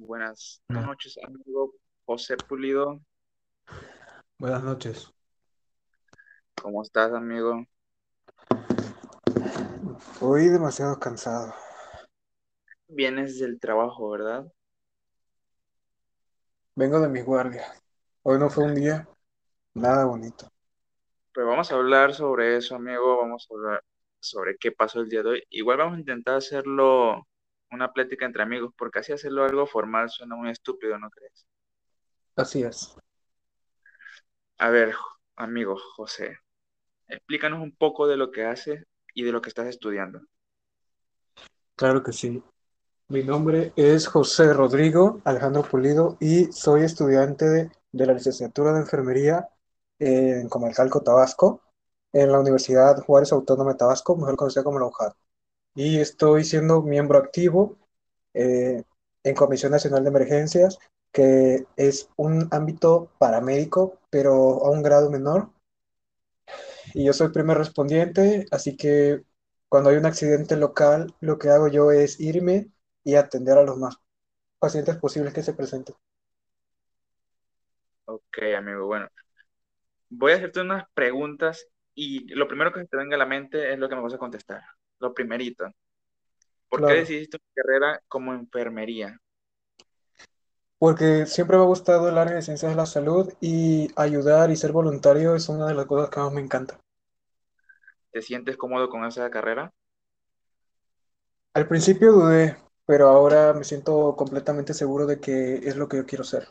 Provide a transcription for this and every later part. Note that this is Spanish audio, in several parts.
Buenas No. noches, amigo José Pulido. Buenas noches. ¿Cómo estás, amigo? Hoy demasiado cansado. Vienes del trabajo, ¿verdad? Vengo de mi guardia. Hoy no fue un día nada bonito. Pues vamos a hablar sobre eso, amigo. Vamos a hablar sobre qué pasó el día de hoy. Igual vamos a intentar hacerlo una plática entre amigos, porque así hacerlo algo formal suena muy estúpido, ¿no crees? Así es. A ver, amigo José, explícanos un poco de lo que haces y de lo que estás estudiando. Claro que sí. Mi nombre es José Rodrigo Alejandro Pulido y soy estudiante de, de la licenciatura de enfermería en Comalcalco, Tabasco, en la Universidad Juárez Autónoma de Tabasco, mejor conocida como la UJAT. Y estoy siendo miembro activo eh, en Comisión Nacional de Emergencias, que es un ámbito paramédico, pero a un grado menor. Y yo soy primer respondiente, así que cuando hay un accidente local, lo que hago yo es irme y atender a los más pacientes posibles que se presenten. Ok, amigo, bueno, voy a hacerte unas preguntas y lo primero que se te venga a la mente es lo que me vas a contestar. Lo primerito, ¿por qué decidiste una carrera como enfermería? porque siempre me ha gustado el área de ciencias de la salud y ayudar y ser voluntario es una de las cosas que más me encanta. ¿Te sientes cómodo con esa carrera? Al principio dudé, pero ahora me siento completamente seguro de que es lo que yo quiero ser.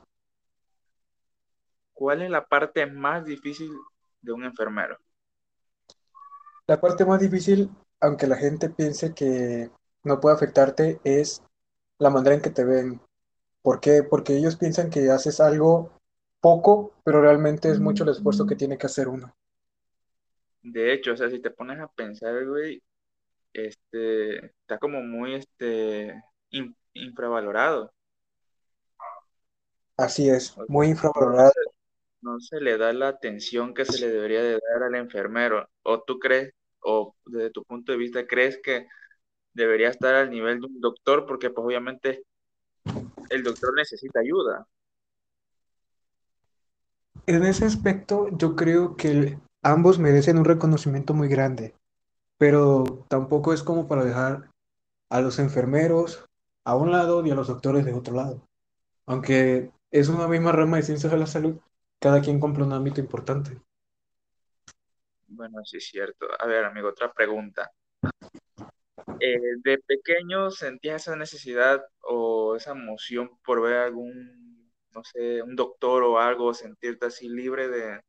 ¿Cuál es la parte más difícil de un enfermero? La parte más difícil, aunque la gente piense que no puede afectarte, es la manera en que te ven. ¿Por qué? Porque ellos piensan que haces algo poco, pero realmente es mucho el esfuerzo que tiene que hacer uno. De hecho, o sea, si te pones a pensar, güey, este, está como muy, este, in- infravalorado. Así es, muy no infravalorado. se, no se le da la atención que se le debería de dar al enfermero. ¿O tú crees, o desde tu punto de vista, crees que debería estar al nivel de un doctor? Porque, pues, obviamente, el doctor necesita ayuda. En ese aspecto, yo creo que ambos merecen un reconocimiento muy grande, pero tampoco es como para dejar a los enfermeros a un lado y a los doctores de otro lado. Aunque es una misma rama de ciencias de la salud, cada quien cumple un ámbito importante. Bueno, sí es cierto. A ver, amigo, otra pregunta. Eh, ¿de pequeño sentías esa necesidad o esa emoción por ver algún, no sé, un doctor o algo, sentirte así libre de,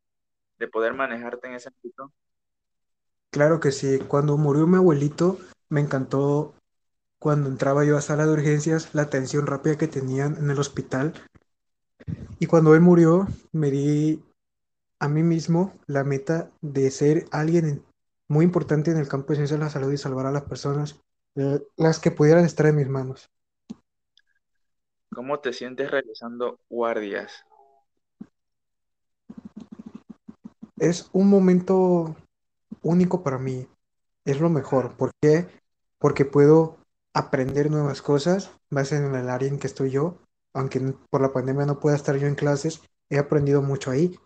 de poder manejarte en ese ámbito? Claro que sí, cuando murió mi abuelito, me encantó cuando entraba yo a sala de urgencias, la atención rápida que tenían en el hospital. Y cuando él murió, me di a mí mismo la meta de ser alguien en- muy importante en el campo de ciencias de la salud y salvar a las personas, eh, las que pudieran estar en mis manos. ¿Cómo te sientes realizando guardias? Es un momento único para mí, es lo mejor. ¿Por qué? Porque puedo aprender nuevas cosas, más en el área en que estoy yo, aunque por la pandemia no pueda estar yo en clases, he aprendido mucho ahí.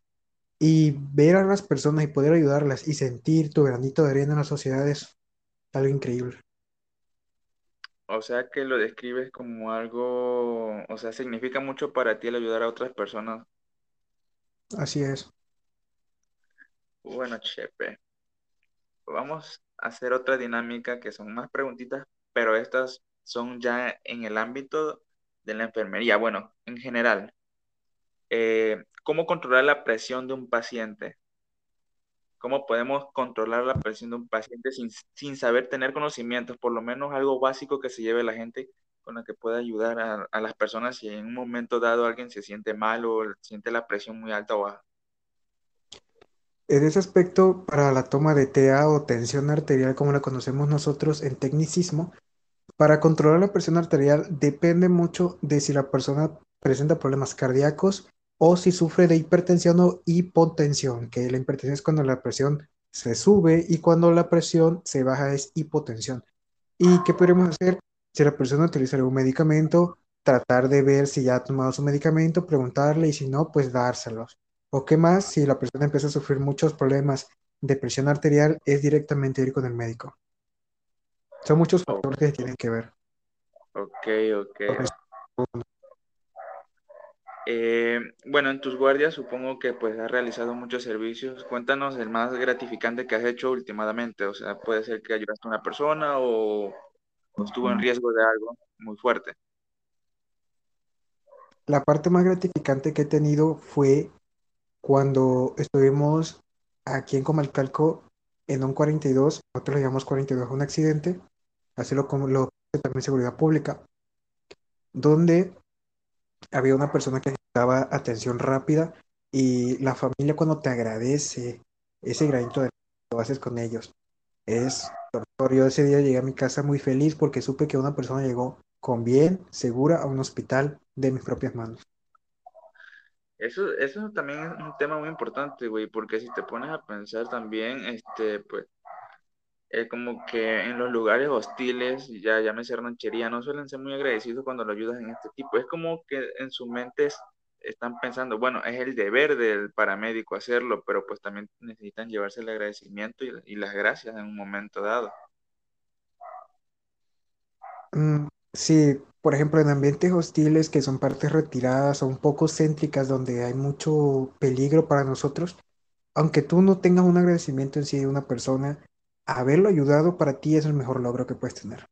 Y ver a las personas y poder ayudarlas y sentir tu granito de arena en la sociedad es algo increíble. O sea que lo describes como algo, o sea, significa mucho para ti el ayudar a otras personas. Así es. Bueno, Chepe, vamos a hacer otra dinámica que son más preguntitas, pero estas son ya en el ámbito de la enfermería. Bueno, en general. eh, ¿cómo controlar la presión de un paciente? ¿Cómo podemos controlar la presión de un paciente sin, sin saber tener conocimientos? Por lo menos algo básico que se lleve la gente con la que pueda ayudar a, a las personas si en un momento dado alguien se siente mal o siente la presión muy alta o baja. En ese aspecto, para la toma de TA o tensión arterial, como la conocemos nosotros en tecnicismo, para controlar la presión arterial depende mucho de si la persona presenta problemas cardíacos o si sufre de hipertensión o hipotensión, que la hipertensión es cuando la presión se sube y cuando la presión se baja es hipotensión. ¿Y qué podemos hacer si la persona utiliza algún medicamento tratar de ver si ya ha tomado su medicamento, preguntarle y si no, pues dárselos. O qué más, si la persona empieza a sufrir muchos problemas de presión arterial, es directamente ir con el médico. Son muchos factores que tienen que ver. ok, ok. Eh, bueno, en tus guardias supongo que pues has realizado muchos servicios. Cuéntanos el más gratificante que has hecho últimamente. O sea, puede ser que ayudaste a una persona o, o estuvo en riesgo de algo muy fuerte. la parte más gratificante que he tenido fue cuando estuvimos aquí en Comalcalco en un 42, nosotros le llamamos 42, un accidente, así lo, como lo también seguridad pública, donde había una persona que necesitaba atención rápida y la familia cuando te agradece ese granito de lo haces con ellos. Es yo ese día llegué a mi casa muy feliz porque supe que una persona llegó con bien, segura a un hospital de mis propias manos. Eso, eso también es un tema muy importante, güey, porque si te pones a pensar también, este, pues, eh, como que en los lugares hostiles, ya llámese ranchería, no suelen ser muy agradecidos cuando lo ayudas en este tipo. Es como que en su mente es- están pensando, bueno, es el deber del paramédico hacerlo, pero pues también necesitan llevarse el agradecimiento y, y las gracias en un momento dado. Mm, sí, por ejemplo, en ambientes hostiles que son partes retiradas o un poco céntricas donde hay mucho peligro para nosotros, aunque tú no tengas un agradecimiento en sí de una persona, haberlo ayudado para ti es el mejor logro que puedes tener.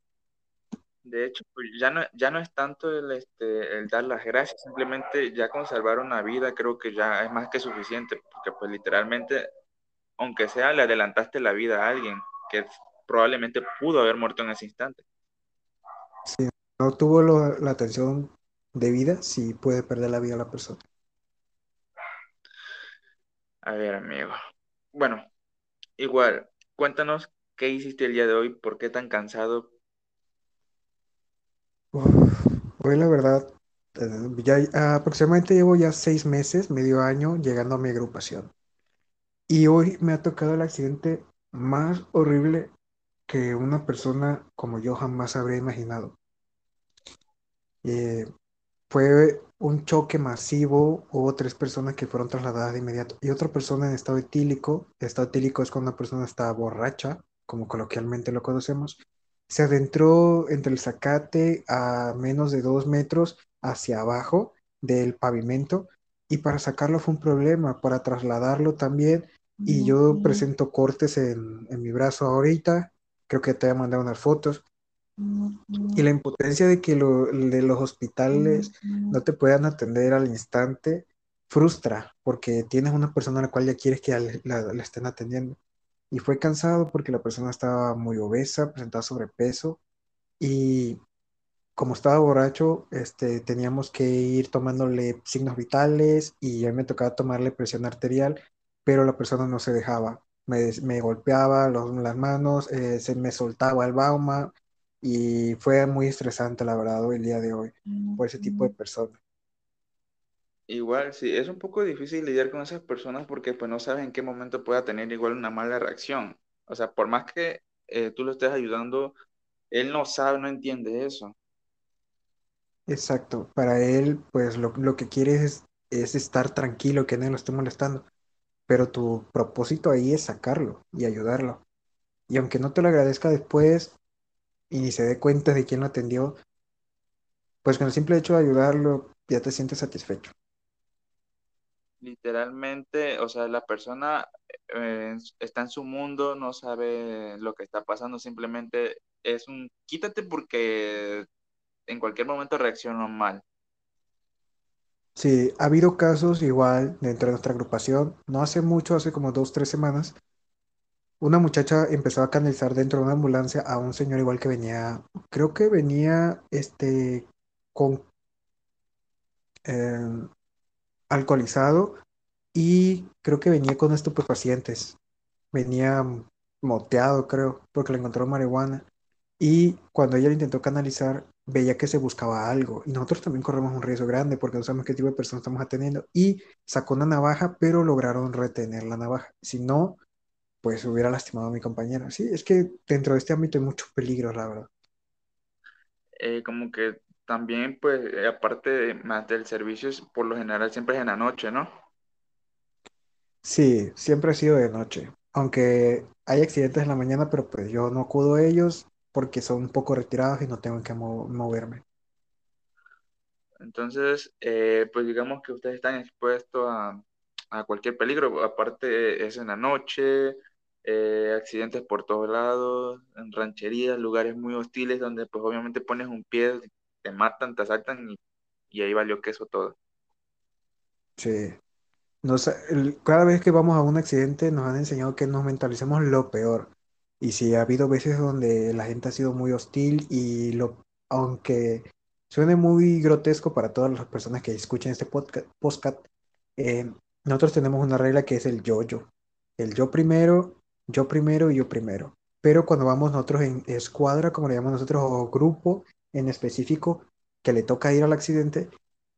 De hecho, pues ya no, ya no es tanto el, este, el dar las gracias, simplemente ya con salvar una vida creo que ya es más que suficiente, porque pues literalmente, aunque sea, le adelantaste la vida a alguien que probablemente pudo haber muerto en ese instante. Si no tuvo lo- la atención debida, sí puede perder la vida la persona. A ver, amigo. Bueno, igual, cuéntanos qué hiciste el día de hoy, por qué tan cansado. Hoy la verdad, eh, ya aproximadamente llevo ya seis meses, medio año, llegando a mi agrupación. Y hoy me ha tocado el accidente más horrible que una persona como yo jamás habría imaginado. Eh, fue un choque masivo, hubo tres personas que fueron trasladadas de inmediato y otra persona en estado etílico. Estado etílico es cuando una persona está borracha, como coloquialmente lo conocemos. Se adentró entre el zacate a menos de dos metros hacia abajo del pavimento y para sacarlo fue un problema, para trasladarlo también. Y yo presento cortes en, en mi brazo ahorita, creo que te voy a mandar unas fotos. Y la impotencia de que lo, de los hospitales no te puedan atender al instante frustra, porque tienes una persona a la cual ya quieres que la, la- la estén atendiendo. Y fue cansado porque la persona estaba muy obesa, presentaba sobrepeso, y como estaba borracho, este, teníamos que ir tomándole signos vitales y a mí me tocaba tomarle presión arterial, pero la persona no se dejaba. Me, me golpeaba los- las manos, eh, se me soltaba el bauma y fue muy estresante, la verdad, hoy, el día de hoy, por ese tipo de personas. Igual, sí, es un poco difícil lidiar con esas personas porque pues no sabes en qué momento pueda tener igual una mala reacción. O sea, por más que eh, tú lo estés ayudando, él no sabe, no entiende eso. Exacto, para él, pues lo, lo que quiere es, es estar tranquilo, que nadie lo esté molestando, pero tu propósito ahí es sacarlo y ayudarlo. Y aunque no te lo agradezca después, y ni se dé cuenta de quién lo atendió, pues con el simple hecho de ayudarlo ya te sientes satisfecho. Literalmente, o sea, la persona eh, está en su mundo, no sabe lo que está pasando, simplemente es un quítate porque en cualquier momento reacciono mal. Sí, ha habido casos igual dentro de nuestra agrupación, no hace mucho, hace como dos, tres semanas, una muchacha empezó a canalizar dentro de una ambulancia a un señor igual que venía, creo que venía este con eh, alcoholizado y creo que venía con estupefacientes. Venía moteado, creo, porque le encontró marihuana. Y cuando ella lo intentó canalizar, veía que se buscaba algo. Y nosotros también corremos un riesgo grande porque no sabemos qué tipo de personas estamos atendiendo. Y sacó una navaja, pero lograron retener la navaja. Si no, pues hubiera lastimado a mi compañera. Sí, es que dentro de este ámbito hay muchos peligros, la verdad. Eh, como que también, pues, eh, aparte de- más del servicio, por lo general siempre es en la noche, ¿no? Sí, siempre ha sido de noche, aunque hay accidentes en la mañana, pero pues yo no acudo a ellos porque son un poco retirados y no tengo que mo- moverme. Entonces, eh, pues digamos que ustedes están expuestos a, a cualquier peligro, aparte es en la noche, eh, accidentes por todos lados, en rancherías, lugares muy hostiles donde pues obviamente pones un pie, te matan, te asaltan y, y ahí valió queso todo. Sí. Nos, el- cada vez que vamos a un accidente nos han enseñado que nos mentalicemos lo peor. Y sí, ha habido veces donde la gente ha sido muy hostil y lo, aunque suene muy grotesco para todas las personas que escuchen este podcast, eh, nosotros tenemos una regla que es el yo-yo. El yo primero, yo primero y yo primero. Pero cuando vamos nosotros en escuadra, como le llamamos nosotros, o grupo en específico, que le toca ir al accidente,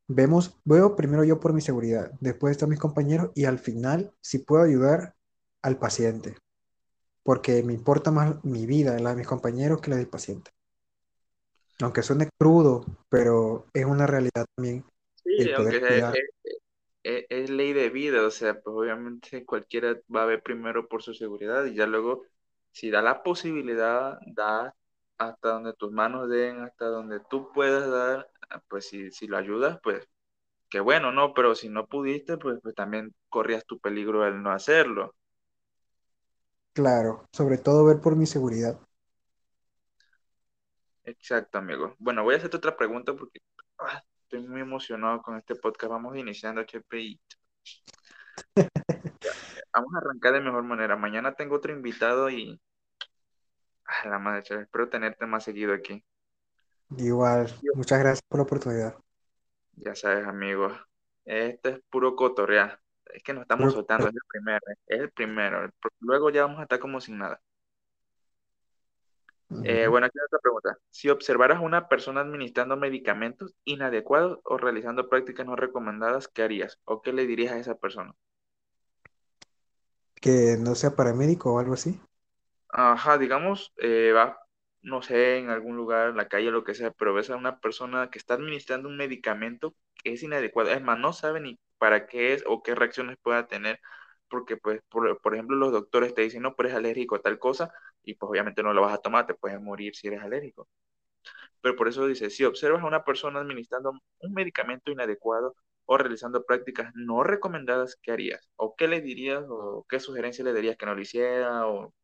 Vemos, veo primero yo por mi seguridad, después están mis compañeros y al final si puedo ayudar al paciente, porque me importa más mi vida, la de mis compañeros, que la del paciente. Aunque suene crudo, pero es una realidad también Sí, el poder aunque sea- cuidar. es, es- es ley de vida, o sea, pues obviamente cualquiera va a ver primero por su seguridad y ya luego, si da la posibilidad, da hasta donde tus manos den, hasta donde tú puedas dar, ah, pues si, si lo ayudas, pues qué bueno, ¿no? Pero si no pudiste, pues, pues también corrías tu peligro al no hacerlo. Claro, sobre todo ver por mi seguridad. Exacto, amigo. Bueno, voy a hacerte otra pregunta porque ah, estoy muy emocionado con este podcast. Vamos iniciando, y vamos a arrancar de mejor manera. Mañana tengo otro invitado y Ah, la madre. Espero tenerte más seguido aquí. Igual, muchas gracias por la oportunidad. Ya sabes, amigos. Este es puro cotorrear. Es que nos estamos soltando, es el primero, es el primero. Luego ya vamos a estar como sin nada. Eh, bueno, aquí hay otra pregunta. Si observaras a una persona administrando medicamentos inadecuados o realizando prácticas no recomendadas, ¿qué harías? ¿O qué le dirías a esa persona? que no sea paramédico o algo así. Ajá, digamos, eh, va, no sé, en algún lugar, en la calle, lo que sea, pero ves a una persona que está administrando un medicamento que es inadecuado. Es más, no sabe ni para qué es o qué reacciones pueda tener, porque, pues, por, por ejemplo, los doctores te dicen, no, pero eres alérgico a tal cosa, y pues obviamente no lo vas a tomar, te puedes morir si eres alérgico. Pero por eso dice, si observas a una persona administrando un medicamento inadecuado o realizando prácticas no recomendadas, ¿qué harías? ¿O qué le dirías o qué sugerencia le darías que no lo hiciera? O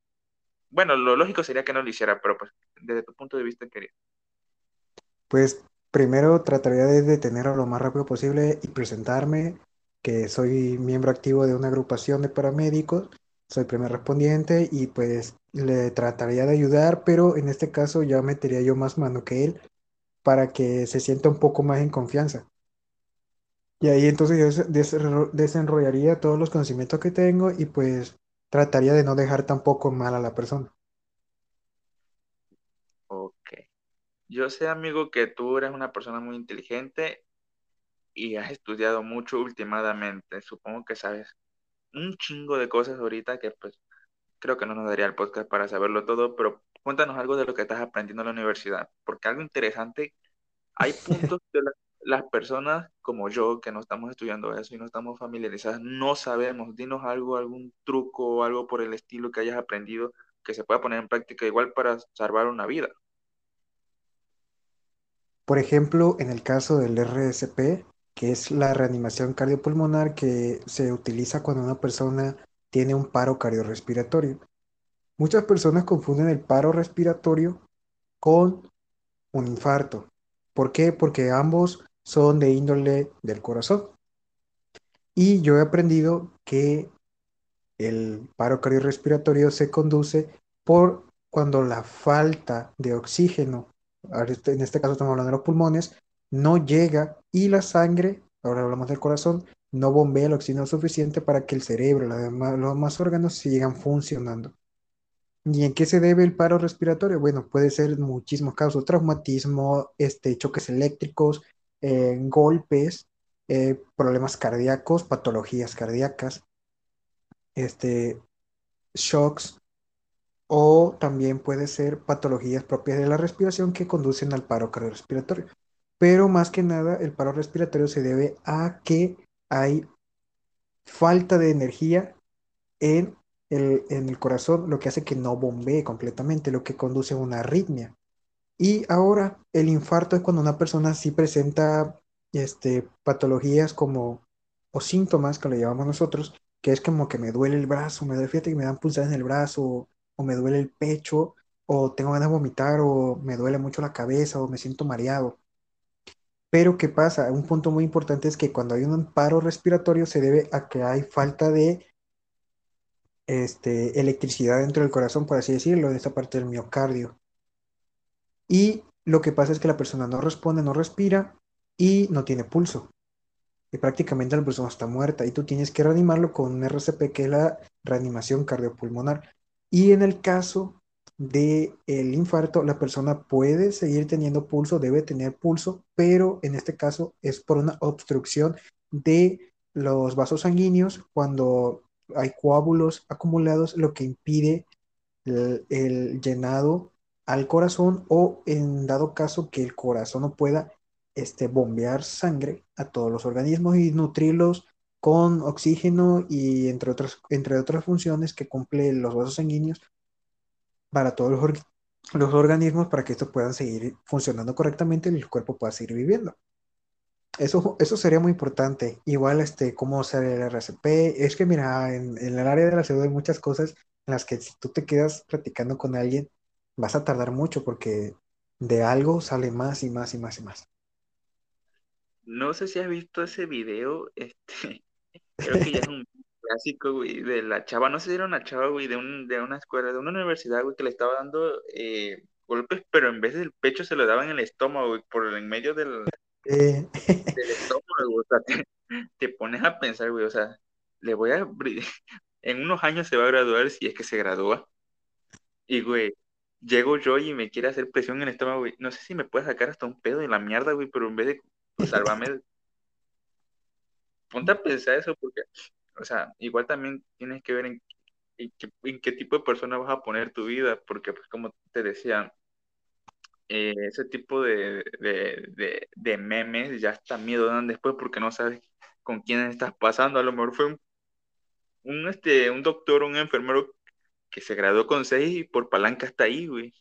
bueno, lo lógico sería que no lo hiciera, pero pues desde tu punto de vista quería. Pues primero trataría de detenerlo lo más rápido posible y presentarme que soy miembro activo de una agrupación de paramédicos, soy primer respondiente y pues le trataría de ayudar, pero en este caso ya metería yo más mano que él para que se sienta un poco más en confianza. Y ahí entonces yo desenrollaría todos los conocimientos que tengo y pues trataría de no dejar tampoco mal a la persona. Ok. Yo sé, amigo, que tú eres una persona muy inteligente y has estudiado mucho últimamente. Supongo que sabes un chingo de cosas ahorita que pues creo que no nos daría el podcast para saberlo todo, pero cuéntanos algo de lo que estás aprendiendo en la universidad, porque algo interesante, hay puntos de la- las personas como yo que no estamos estudiando eso y no estamos familiarizadas, no sabemos. Dinos algo, algún truco o algo por el estilo que hayas aprendido que se pueda poner en práctica igual para salvar una vida. Por ejemplo, en el caso del RSP, que es la reanimación cardiopulmonar que se utiliza cuando una persona tiene un paro cardiorrespiratorio. Muchas personas confunden el paro respiratorio con un infarto. ¿Por qué? Porque ambos son de índole del corazón. Y yo he aprendido que el paro cardiorrespiratorio se conduce por cuando la falta de oxígeno, en este caso estamos hablando de los pulmones, no llega y la sangre, ahora hablamos del corazón, no bombea el oxígeno suficiente para que el cerebro, la demás- los demás órganos sigan funcionando. ¿Y en qué se debe el paro respiratorio? Bueno, puede ser muchísimos casos, traumatismo, este, choques eléctricos, eh, golpes, eh, problemas cardíacos, patologías cardíacas este, shocks o también puede ser patologías propias de la respiración que conducen al paro cardiorrespiratorio. Pero más que nada el paro respiratorio se debe a que hay falta de energía en el, en el corazón, lo que hace que no bombee completamente, lo que conduce a una arritmia. Y ahora el infarto es cuando una persona sí presenta este, patologías como, o síntomas que le llamamos nosotros, que es como que me duele el brazo, me duele, fíjate que me dan pulsadas en el brazo, o me duele el pecho, o tengo ganas de vomitar, o me duele mucho la cabeza, o me siento mareado. Pero ¿qué pasa? Un punto muy importante es que cuando hay un paro respiratorio se debe a que hay falta de este, electricidad dentro del corazón, por así decirlo, de esta parte del miocardio. Y lo que pasa es que la persona no responde, no respira y no tiene pulso. Y prácticamente la persona está muerta y tú tienes que reanimarlo con un RCP, que es la reanimación cardiopulmonar. Y en el caso del el infarto, la persona puede seguir teniendo pulso, debe tener pulso, pero en este caso es por una obstrucción de los vasos sanguíneos cuando hay coágulos acumulados, lo que impide el, el llenado al corazón o en dado caso que el corazón no pueda este, bombear sangre a todos los organismos y nutrirlos con oxígeno y entre otras, entre otras funciones que cumplen los vasos sanguíneos para todos los, los organismos para que estos puedan seguir funcionando correctamente y el cuerpo pueda seguir viviendo. Eso, eso sería muy importante. Igual, este, cómo usar el RCP. Es que, mira, en, en el área de la salud hay muchas cosas en las que si tú te quedas platicando con alguien, vas a tardar mucho porque de algo sale más y más y más y más. No sé si has visto ese video, este, creo que ya es un clásico, güey, de la chava, no sé si era una chava, güey, de, un, de una escuela, de una universidad, güey, que le estaba dando eh, golpes, pero en vez del pecho se lo daba en el estómago, güey, por el en medio del, Eh, del estómago, güey, o sea, te, te pones a pensar, güey, o sea, le voy a, en unos años se va a graduar si es que se gradúa, y, güey, llego yo y me quiere hacer presión en el estómago, güey, no sé si me puede sacar hasta un pedo de la mierda, güey, pero en vez de, salvarme ponte a pensar eso porque, o sea, igual también tienes que ver en, en qué, en qué tipo de persona vas a poner tu vida, porque pues como te decía, eh, ese tipo de, de, de, de memes ya hasta miedo dan después porque no sabes con quién estás pasando. A lo mejor fue un, un, este, un doctor un enfermero que se graduó con seis y por palanca está ahí, güey.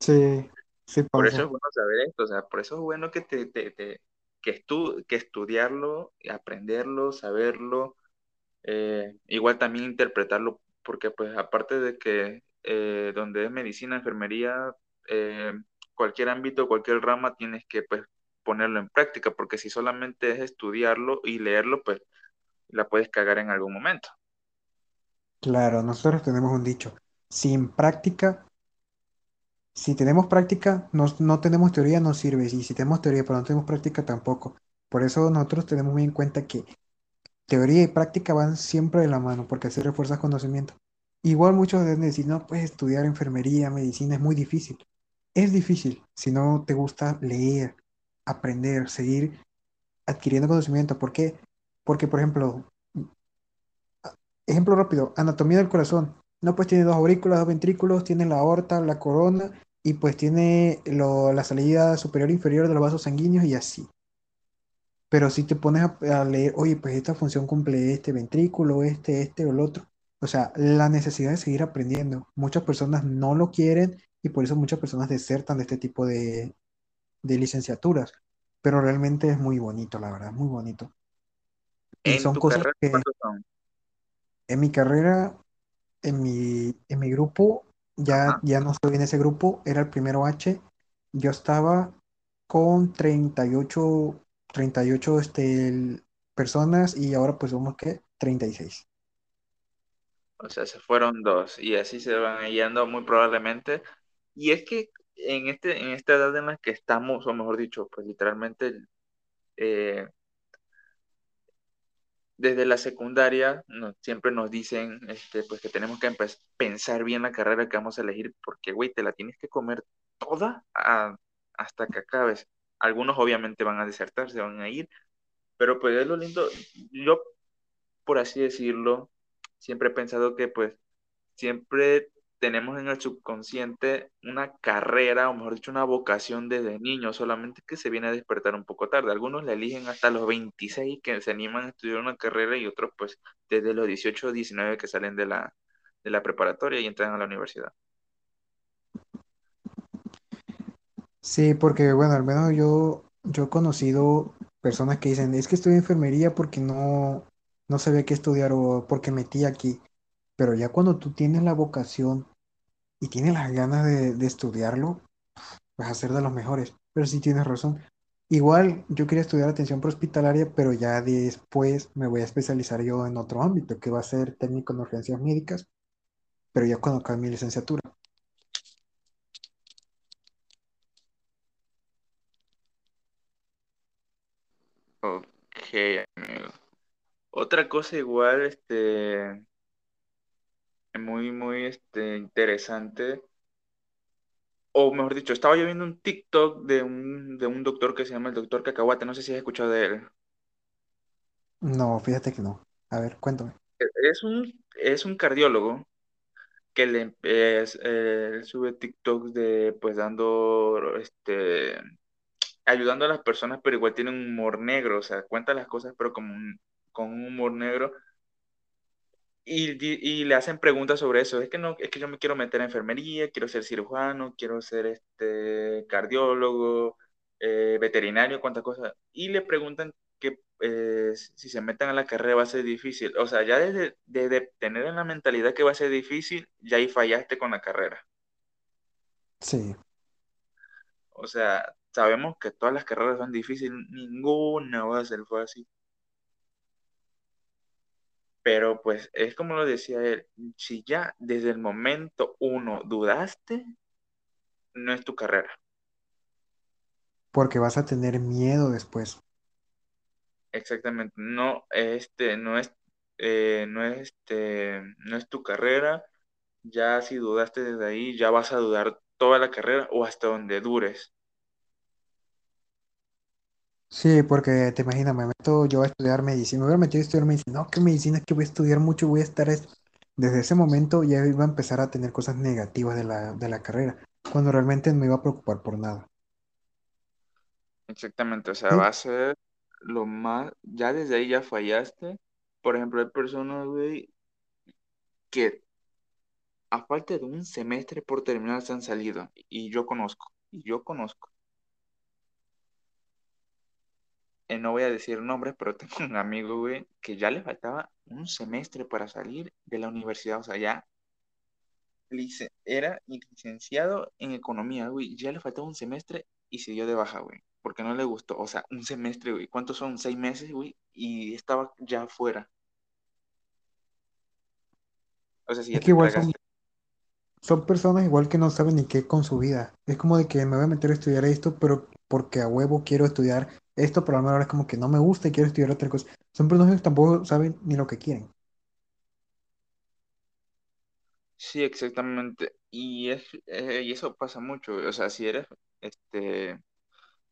sí, sí Por eso es bueno saber esto, o sea, por eso es bueno que te, te, te- que, estu que estudiarlo, aprenderlo, saberlo Eh, igual también interpretarlo, porque pues aparte de que eh, donde es medicina, enfermería, eh, cualquier ámbito, cualquier rama, tienes que pues ponerlo en práctica, porque si solamente es estudiarlo y leerlo, pues la puedes cagar en algún momento. Claro, nosotros tenemos un dicho, sin práctica, si tenemos práctica, no, no tenemos teoría, no sirve. Y si tenemos teoría, pero no tenemos práctica, tampoco. Por eso nosotros tenemos muy en cuenta que teoría y práctica van siempre de la mano, porque así refuerzas conocimiento. Igual muchos deben decir, no, puedes estudiar enfermería, medicina, es muy difícil. Es difícil si no te gusta leer, aprender, seguir adquiriendo conocimiento. ¿Por qué? Porque, por ejemplo, ejemplo rápido, anatomía del corazón. No, pues tiene dos aurículas, dos ventrículos, tiene la aorta, la corona y pues tiene lo- la salida superior e inferior de los vasos sanguíneos y así. Pero si te pones a, a leer, oye, pues esta función cumple este ventrículo, este, este o el otro. O sea, la necesidad de seguir aprendiendo. Muchas personas no lo quieren y por eso muchas personas desertan de este tipo de, de licenciaturas. Pero realmente es muy bonito, la verdad, muy bonito. Y En son tu cosas carrera, que en mi carrera, en mi, en mi grupo, ya, Ajá. ya no estoy en ese grupo, era el primero H. Yo estaba con treinta y ocho treinta y ocho este, personas y ahora pues somos que treinta y seis O sea, se fueron dos y así se van yendo muy probablemente. Y es que en este, en esta edad en la que estamos, o mejor dicho, pues literalmente eh, desde la secundaria siempre nos dicen este, pues que tenemos que pensar bien la carrera que vamos a elegir porque, güey, te la tienes que comer toda hasta que acabes. Algunos obviamente van a desertar, se van a ir, pero pues es lo lindo. Yo, por así decirlo, siempre he pensado que pues siempre tenemos en el subconsciente una carrera, o mejor dicho, una vocación desde niños, solamente que se viene a despertar un poco tarde. Algunos la eligen hasta los 26 que se animan a estudiar una carrera y otros pues desde los 18 o 19 que salen de la, de la preparatoria y entran a la universidad. Sí, porque bueno, al menos yo, yo he conocido personas que dicen, es que estudio enfermería porque no, no sabía qué estudiar o porque metí aquí. Pero ya cuando tú tienes la vocación y tienes las ganas de, estudiarlo, vas a ser de los mejores. Pero sí tienes razón. Igual yo quería estudiar atención prehospitalaria, pero ya después me voy a especializar yo en otro ámbito, que va a ser técnico en urgencias médicas, pero ya cuando acabe mi licenciatura. Ok, amigo. Otra cosa igual, este, muy, muy, este, interesante, o mejor dicho, estaba yo viendo un TikTok de un, de un doctor que se llama el doctor Cacahuate, no sé si has escuchado de él. No, fíjate que no. A ver, cuéntame. Es un, es un cardiólogo que le es, eh, sube TikToks de pues dando este ayudando a las personas, pero igual tiene un humor negro, o sea, cuenta las cosas pero como un- con un humor negro y, y le hacen preguntas sobre eso. Es que no, es que yo me quiero meter a enfermería, quiero ser cirujano, quiero ser este cardiólogo, eh, veterinario, cuántas cosas. Y le preguntan que eh, si se metan a la carrera va a ser difícil. O sea, ya desde, desde tener en la mentalidad que va a ser difícil, ya ahí fallaste con la carrera. Sí, O sea, sabemos que todas las carreras son difíciles, ninguna va a ser fácil. Pero pues es como lo decía él, si ya desde el momento uno dudaste, no es tu carrera. porque vas a tener miedo después. Exactamente. No, este, no es, eh, no es, este, no es tu carrera. Ya si dudaste desde ahí, ya vas a dudar toda la carrera o hasta donde dures. Sí, porque te imaginas, me meto yo a estudiar medicina, me hubiera metido a estudiar medicina, no, que medicina, que voy a estudiar mucho, voy a estar... es-". Desde ese momento ya iba a empezar a tener cosas negativas de la, de la carrera, cuando realmente no me iba a preocupar por nada. Exactamente. O sea, va a ser lo más, ya desde ahí ya fallaste. Por ejemplo, hay personas, güey, que a falta de un semestre por terminar se han salido. Y yo conozco, y yo conozco. Eh, no voy a decir nombres, pero tengo un amigo, güey, que ya le faltaba un semestre para salir de la universidad. O sea, ya era licenciado en economía, güey. Ya le faltaba un semestre y se dio de baja, güey. Porque no le gustó. O sea, un semestre, güey. ¿Cuántos son? Seis meses, güey. Y estaba ya afuera. O sea, si es que igual son, son personas igual que no saben ni qué con su vida. Es como de que me voy a meter a estudiar esto, pero porque a huevo quiero estudiar esto, mejor es como que no me gusta y quiero estudiar otra cosa. Son personas que tampoco saben ni lo que quieren. Sí, exactamente. Y, es, eh, y eso pasa mucho. O sea, si eres, este,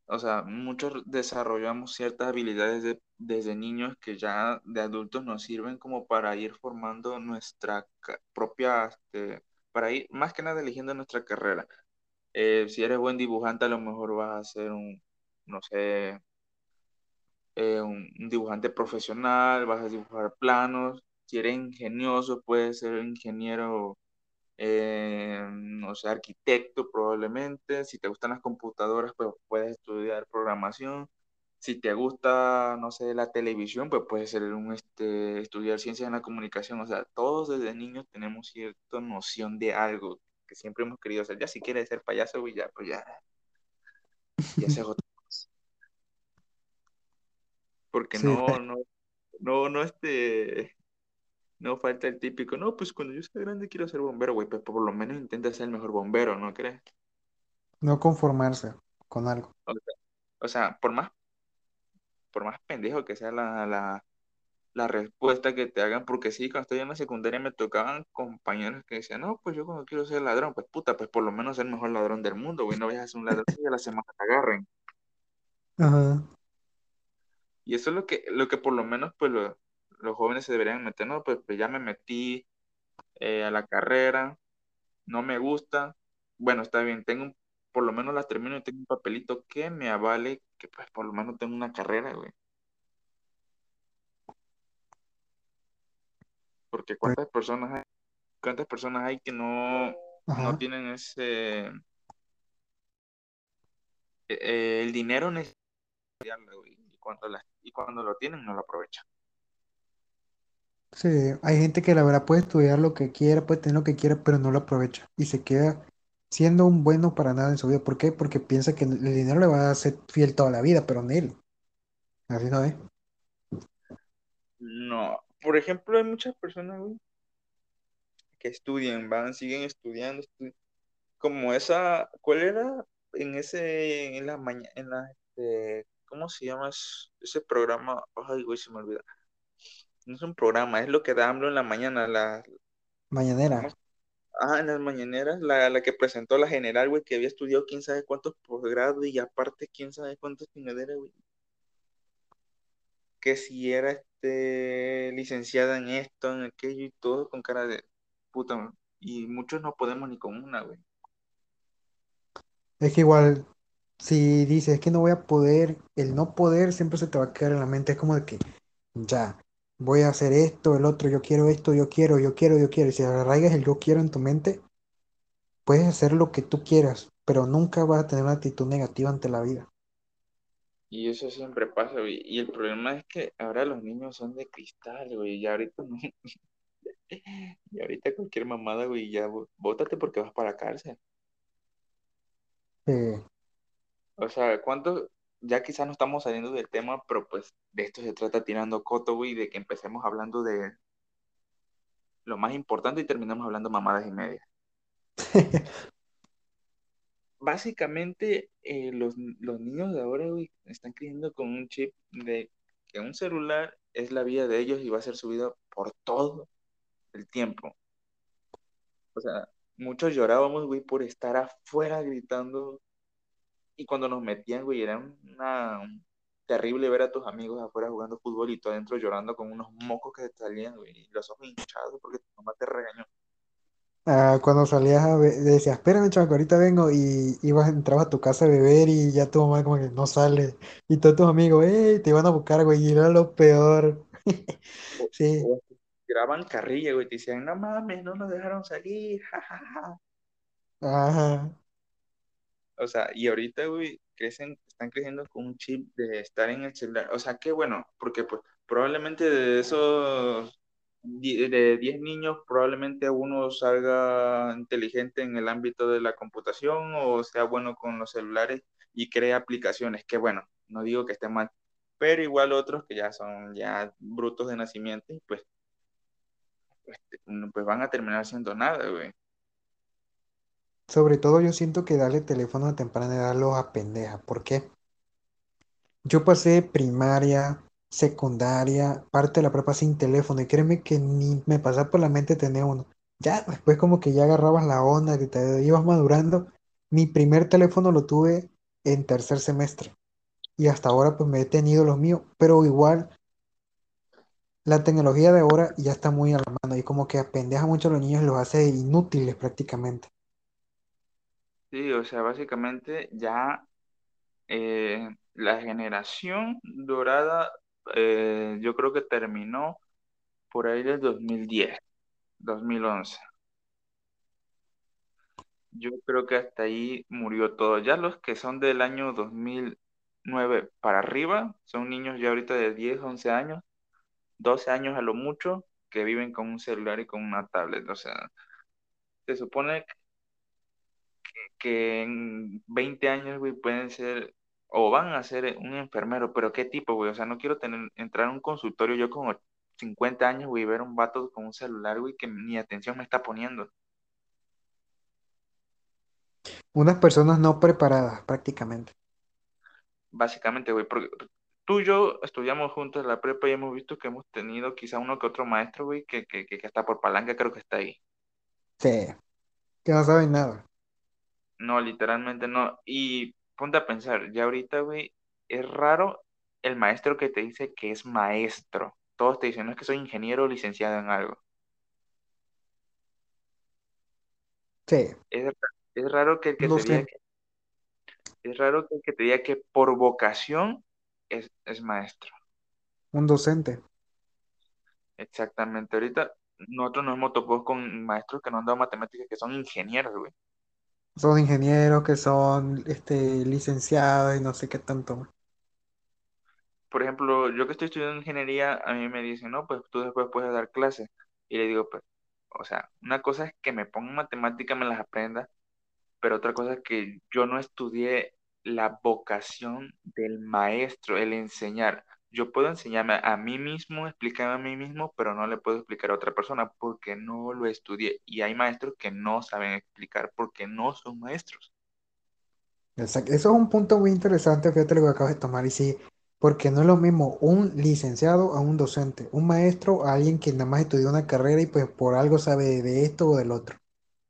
O sea, muchos desarrollamos ciertas habilidades de- desde niños que ya de adultos nos sirven como para ir formando nuestra propia, este, para ir más que nada eligiendo nuestra carrera. Eh, si eres buen dibujante, a lo mejor vas a ser un, no sé, eh, un, un dibujante profesional, vas a dibujar planos. Si eres ingenioso, puedes ser ingeniero eh, no sé, arquitecto probablemente. Si te gustan las computadoras, pues puedes estudiar programación. Si te gusta, no sé, la televisión, pues puedes ser un, este, estudiar ciencias en la comunicación. O sea, todos desde niños tenemos cierta noción de algo que siempre hemos querido hacer. Ya si quieres ser payaso, ya, pues ya, ya se otra cosa. Porque Sí, no, no, no, no, este, no falta el típico, no, pues cuando yo sea grande quiero ser bombero, güey, pues por lo menos intenta ser el mejor bombero, ¿no crees? no conformarse con algo. O sea, o sea, por más por más pendejo que sea la, la, la respuesta que te hagan, porque sí, cuando estoy en la secundaria me tocaban compañeros que decían, no, pues yo cuando quiero ser ladrón, pues puta, pues por lo menos ser el mejor ladrón del mundo, güey, no vayas a ser un ladrón y a la semana te agarren. Ajá. Y eso es lo que, lo que por lo menos, pues lo- los jóvenes se deberían meter, no, pues, pues ya me metí eh, a la carrera, no me gusta, bueno, está bien, tengo un- por lo menos las termino y tengo un papelito que me avale que pues por lo menos tengo una carrera, güey. Porque Pues, cuántas personas hay, cuántas personas hay que no, no tienen ese, eh, eh, el dinero necesario, güey, cuando, la- y cuando lo tienen no lo aprovechan. Sí, hay gente que la verdad puede estudiar lo que quiera, puede tener lo que quiera, pero no lo aprovecha y se queda siendo un bueno para nada en su vida. ¿Por qué? Porque piensa que el dinero le va a ser fiel toda la vida, pero en él. Así no es. No, por ejemplo, hay muchas personas, güey, que estudian, van, siguen estudiando, estu- como esa, ¿cuál era? En ese, en la mañana, en la, este, ¿cómo se llama es- ese programa? Ay, güey, se me olvida. No es un programa, es lo que da AMLO en la mañana, la. Mañanera. Ah, en las mañaneras, la, la que presentó la general, güey, que había estudiado quién sabe cuántos posgrados y aparte quién sabe cuántos chingaderas, güey. Que si era este, licenciada en esto, en aquello y todo con cara de puta. Y muchos no podemos ni con una, güey. Es que igual, si dices que no voy a poder, el no poder siempre se te va a quedar en la mente. Es como de que ya, voy a hacer esto, el otro, yo quiero esto, yo quiero, yo quiero, yo quiero. Y si arraigas el yo quiero en tu mente, puedes hacer lo que tú quieras, pero nunca vas a tener una actitud negativa ante la vida. Y eso siempre pasa, güey. Y el problema es que ahora los niños son de cristal, güey. Y ahorita no. Y ahorita cualquier mamada, güey, ya bó- bótate porque vas para la cárcel. Eh, O sea, ¿cuántos? Ya quizás no estamos saliendo del tema, pero pues de esto se trata tirando coto, güey, de que empecemos hablando de lo más importante y terminamos hablando mamadas y media. Básicamente, eh, los, los niños de ahora, güey, están creciendo con un chip de que un celular es la vida de ellos y va a ser su vida por todo el tiempo. O sea, muchos llorábamos, güey, por estar afuera gritando. Y cuando nos metían, güey, era una terrible ver a tus amigos afuera jugando fútbol y tú adentro llorando con unos mocos que te salían, güey, y los ojos hinchados porque tu mamá te regañó. ah, cuando salías a ver, decías, espérame, chaval, que ahorita vengo, y ibas, entrabas a tu casa a beber y ya tu mamá como que no sale. Y todos tus amigos, hey, te iban a buscar, güey, y era lo peor. O, Sí, o tiraban carrilla, güey, te decían, no mames, no nos dejaron salir, jajaja. ajá. O sea, y ahorita, güey, crecen, están creciendo con un chip de estar en el celular. O sea, qué bueno, porque pues probablemente de esos de 10 niños, probablemente uno salga inteligente en el ámbito de la computación o sea bueno con los celulares y cree aplicaciones. Que bueno, no digo que esté mal, pero igual otros que ya son ya brutos de nacimiento pues, pues, pues van a terminar siendo nada, güey. Sobre todo yo siento que darle teléfono a temprana edad los apendeja. ¿Por qué? Yo pasé primaria, secundaria, parte de la prepa sin teléfono y créeme que ni me pasaba por la mente tener uno. Ya después como que ya agarrabas la onda, que te ibas madurando. Mi primer teléfono lo tuve en tercer semestre y hasta ahora pues me he tenido los míos, pero igual la tecnología de ahora ya está muy a la mano y como que apendeja mucho a los niños y los hace inútiles prácticamente. Sí, o sea, básicamente ya eh, la generación dorada, eh, yo creo que terminó por ahí del 2010, 2011. Yo creo que hasta ahí murió todo. Ya los que son del año 2009 para arriba, son niños ya ahorita de 10, 11 años, 12 años a lo mucho, que viven con un celular y con una tablet. O sea, se supone que en 20 años, güey, pueden ser o van a ser un enfermero, pero ¿qué tipo, güey? O sea, no quiero tener, entrar a un consultorio yo con 50 años, güey, ver un vato con un celular, güey, que ni atención me está poniendo. Unas personas no preparadas prácticamente. Básicamente, güey, porque tú y yo estudiamos juntos en la prepa y hemos visto que hemos tenido quizá uno que otro maestro, güey, que, que, que está por palanca, creo que está ahí. Sí, que no saben nada. No, literalmente no. Y ponte a pensar, ya ahorita, güey, es raro el maestro que te dice que es maestro. Todos te dicen, no es que soy ingeniero o licenciado en algo. Sí, Es, es raro que el que te diga que, es raro que el que te diga que por vocación es, es maestro. un docente. Exactamente. Ahorita nosotros nos hemos topado con maestros que nos han dado matemáticas que son ingenieros, güey. Son ingenieros que son este, licenciados y no sé qué tanto. Por ejemplo, yo que estoy estudiando ingeniería, a mí me dicen, no, pues tú después puedes dar clases. Y le digo, pues, o sea, una cosa es que me pongan matemáticas, me las aprenda, pero otra cosa es que yo no estudié la vocación del maestro, el enseñar. Yo puedo enseñarme a mí mismo, explicarme a mí mismo, pero no le puedo explicar a otra persona porque no lo estudié. Y hay maestros que no saben explicar porque no son maestros. Exacto. Eso es un punto muy interesante, fíjate lo que acabas de tomar. Y sí, porque no es lo mismo un licenciado a un docente, un maestro a alguien que nada más estudió una carrera y pues por algo sabe de esto o del otro.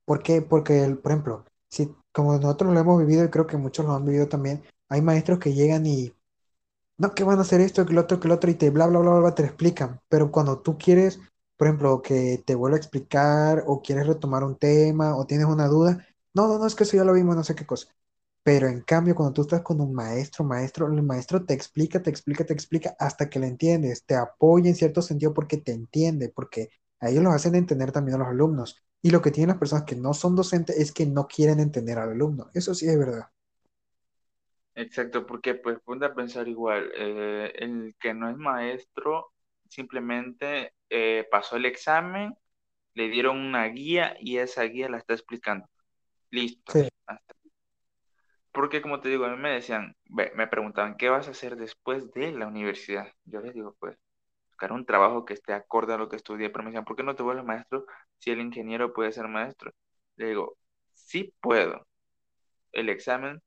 ¿Por qué? Porque, el- por ejemplo, si como nosotros lo hemos vivido y creo que muchos lo han vivido también, hay maestros que llegan y no, que van a hacer esto, que lo otro, que lo otro, y te bla, bla, bla, bla, te explican. Pero cuando tú quieres, por ejemplo, que te vuelva a explicar o quieres retomar un tema o tienes una duda, no, no, no, es que eso ya lo vimos, no sé qué cosa. Pero en cambio, cuando tú estás con un maestro, maestro, el maestro te explica, te explica, te explica hasta que le entiendes, te apoya en cierto sentido porque te entiende, porque a ellos los hacen entender también a los alumnos. Y lo que tienen las personas que no son docentes es que no quieren entender al alumno. Eso sí es verdad. Exacto, porque pues ponte a pensar igual, eh, el que no es maestro simplemente eh, pasó el examen, le dieron una guía y esa guía la está explicando. Listo. Sí, Hasta- Porque como te digo, a mí me decían, me preguntaban, ¿qué vas a hacer después de la universidad? Yo les digo, pues, buscar un trabajo que esté acorde a lo que estudié, pero me decían, ¿por qué no te vuelves maestro si el ingeniero puede ser maestro? Le digo, sí puedo. El examen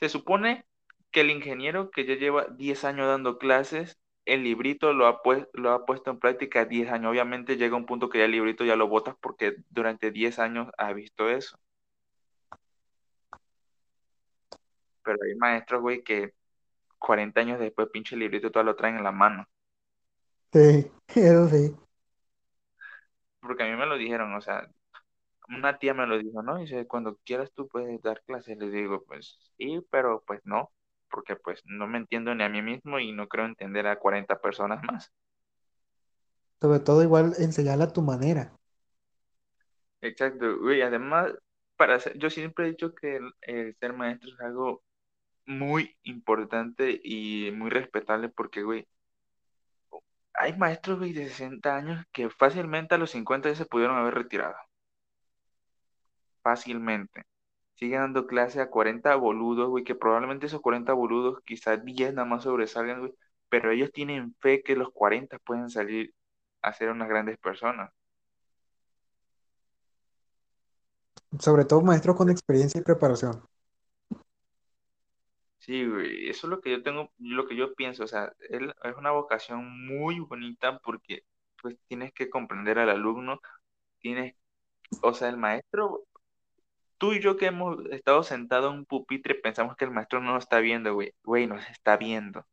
Se supone que el ingeniero que ya lleva 10 años dando clases, el librito lo ha, lo ha puesto en práctica 10 años. Obviamente llega un punto que ya el librito ya lo botas porque durante 10 años ha visto eso. Pero hay maestros, güey, que 40 años después, pinche librito, todo lo traen en la mano. sí, eso sí. Porque a mí me lo dijeron, o sea, una tía me lo dijo, ¿no? Dice, cuando quieras tú puedes dar clases. Le digo, pues sí, pero pues no, porque pues no me entiendo ni a mí mismo y no creo entender a 40 personas más. Sobre todo igual enseñarla a tu manera. Exacto, güey. Además, para ser- yo siempre he dicho que el, el ser maestro es algo muy importante y muy respetable porque, güey, hay maestros, güey, de 60 años que fácilmente a los 50 ya se pudieron haber retirado. Fácilmente. Siguen dando clase a 40 boludos, güey, que probablemente esos 40 boludos, quizás 10 nada más sobresalgan, güey, pero ellos tienen fe que los 40 pueden salir a ser unas grandes personas. Sobre todo maestros con experiencia y preparación. Sí, güey, eso es lo que yo tengo, lo que yo pienso, o sea, él, es una vocación muy bonita porque pues tienes que comprender al alumno, tienes, o sea, el maestro, tú y yo que hemos estado sentados en un pupitre pensamos que el maestro no nos está viendo, güey, güey, nos está viendo.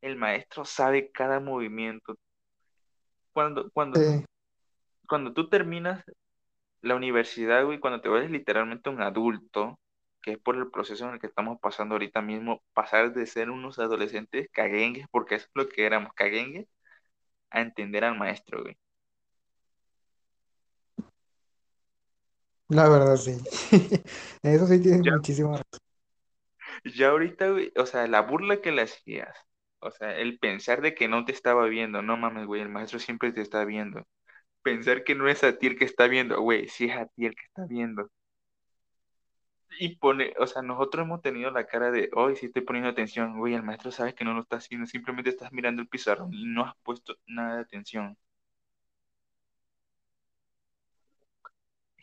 El maestro sabe cada movimiento. Cuando, cuando, Sí. cuando tú terminas la universidad, güey, cuando te vuelves literalmente un adulto, que es por el proceso en el que estamos pasando ahorita mismo, pasar de ser unos adolescentes caguengues, porque eso es lo que éramos, caguengues, a entender al maestro, güey. La verdad, sí. Eso sí tienes Ya, muchísima razón. ya ahorita, güey, o sea, la burla que le hacías, o sea, el pensar de que no te estaba viendo, no mames, güey, el maestro siempre te está viendo. Pensar que no es a ti el que está viendo, güey, sí es a ti el que está viendo. Y pone, o sea, nosotros hemos tenido la cara de, hoy sí estoy poniendo atención, güey, el maestro sabe que no lo está haciendo, simplemente estás mirando el pizarrón y no has puesto nada de atención.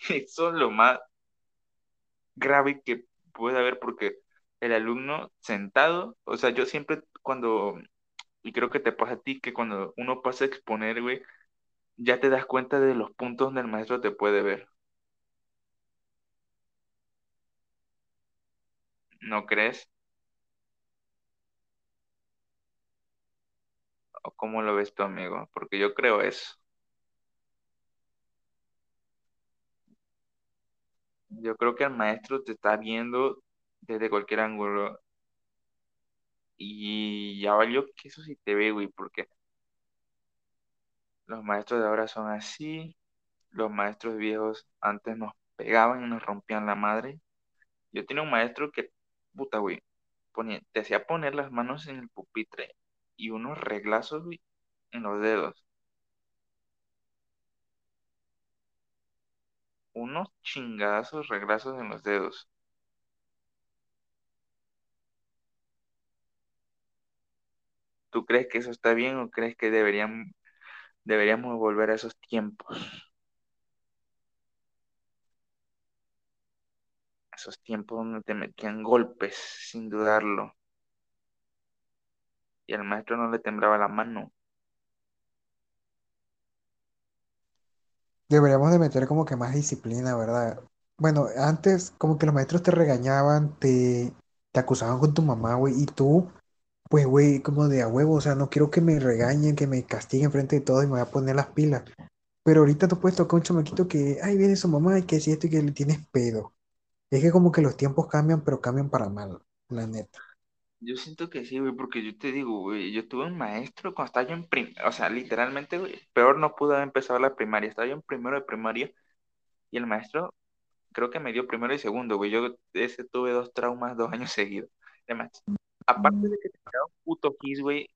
Eso es lo más grave que puede haber porque el alumno sentado, o sea, yo siempre cuando, y creo que te pasa a ti, que cuando uno pasa a exponer, güey, ya te das cuenta de los puntos donde el maestro te puede ver. ¿No crees? ¿O cómo lo ves tú, amigo? Porque yo creo eso. Yo creo que el maestro te está viendo desde cualquier ángulo y ya valió que eso sí te ve, güey, porque los maestros de ahora son así, los maestros viejos antes nos pegaban y nos rompían la madre. Yo tenía un maestro que, puta, güey, ponía, te hacía poner las manos en el pupitre y unos reglazos, güey, en los dedos. Unos chingadazos reglazos en los dedos. ¿Tú crees que eso está bien o crees que deberían, deberíamos volver a esos tiempos? Esos tiempos donde te metían golpes sin dudarlo y al maestro no le temblaba la mano. Deberíamos de meter como que más disciplina, ¿verdad? Bueno, antes como que los maestros te regañaban, te, te acusaban con tu mamá, güey, y tú, pues, güey, como de a huevo, o sea, no quiero que me regañen, que me castiguen frente de todos y me voy a poner las pilas. Pero ahorita tú puedes tocar un chamaquito que, ay, viene su mamá y que si esto y que le tienes pedo. Es que como que los tiempos cambian, pero cambian para mal, la neta. Yo siento que sí, güey, porque yo te digo, güey, yo tuve un maestro cuando estaba yo en prim, o sea, literalmente, güey, peor no pude haber empezado la primaria, estaba yo en primero de primaria y el maestro creo que me dio primero y segundo, güey, yo ese tuve dos traumas dos años seguidos. Además, aparte de que te daba un puto kiss, güey,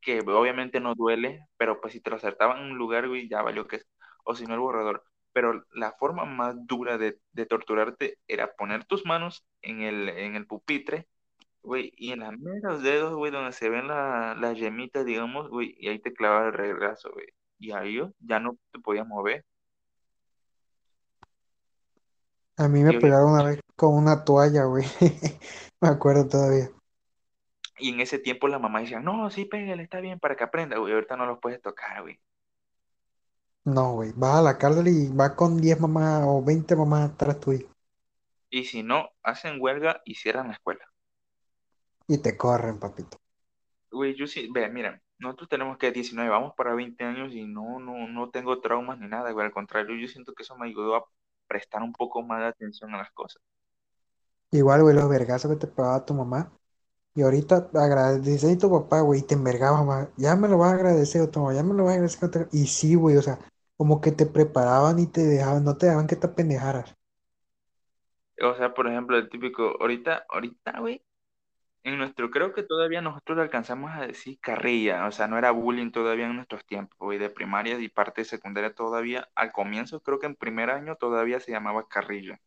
que obviamente no duele, pero pues si te lo acertaban en un lugar, güey, ya valió que es, o si no el borrador. Pero la forma más dura de, de torturarte era poner tus manos en el, en el pupitre Güey, y en las meros dedos, güey, donde se ven la- las yemitas, digamos, güey, y ahí te clavaba el regazo, güey. Y ahí yo ya no te podías mover. A mí me Y, pegaron una vez con una toalla, güey. Me acuerdo todavía. y en ese tiempo la mamá decía, no, sí, pégale, está bien para que aprenda, güey. Ahorita no los puedes tocar, güey. No, güey, vas a la cárcel y vas con 10 mamás o 20 mamás atrás tuyo Y si no, hacen huelga y cierran la escuela. Y te corren, papito. Güey, yo sí, ve, mira, nosotros tenemos que 19 vamos para 20 años y no, no, no tengo traumas ni nada, güey. Al contrario, yo siento que eso me ayudó a prestar un poco más de atención a las cosas. Igual, güey, los vergazos que te pegaba tu mamá. Y ahorita agradeces a tu papá, güey, y te envergaba más. Ya me lo vas a agradecer, o mamá, ya me lo vas a agradecer. otra- Y sí, güey, o sea, como que te preparaban y te dejaban, no te dejaban que te apendejaras. O sea, por ejemplo, el típico, ahorita, ahorita, güey. En nuestro, creo que todavía nosotros le alcanzamos a decir carrilla, o sea, no era bullying todavía en nuestros tiempos, y de primaria y parte de secundaria todavía, al comienzo creo que en primer año todavía se llamaba carrilla,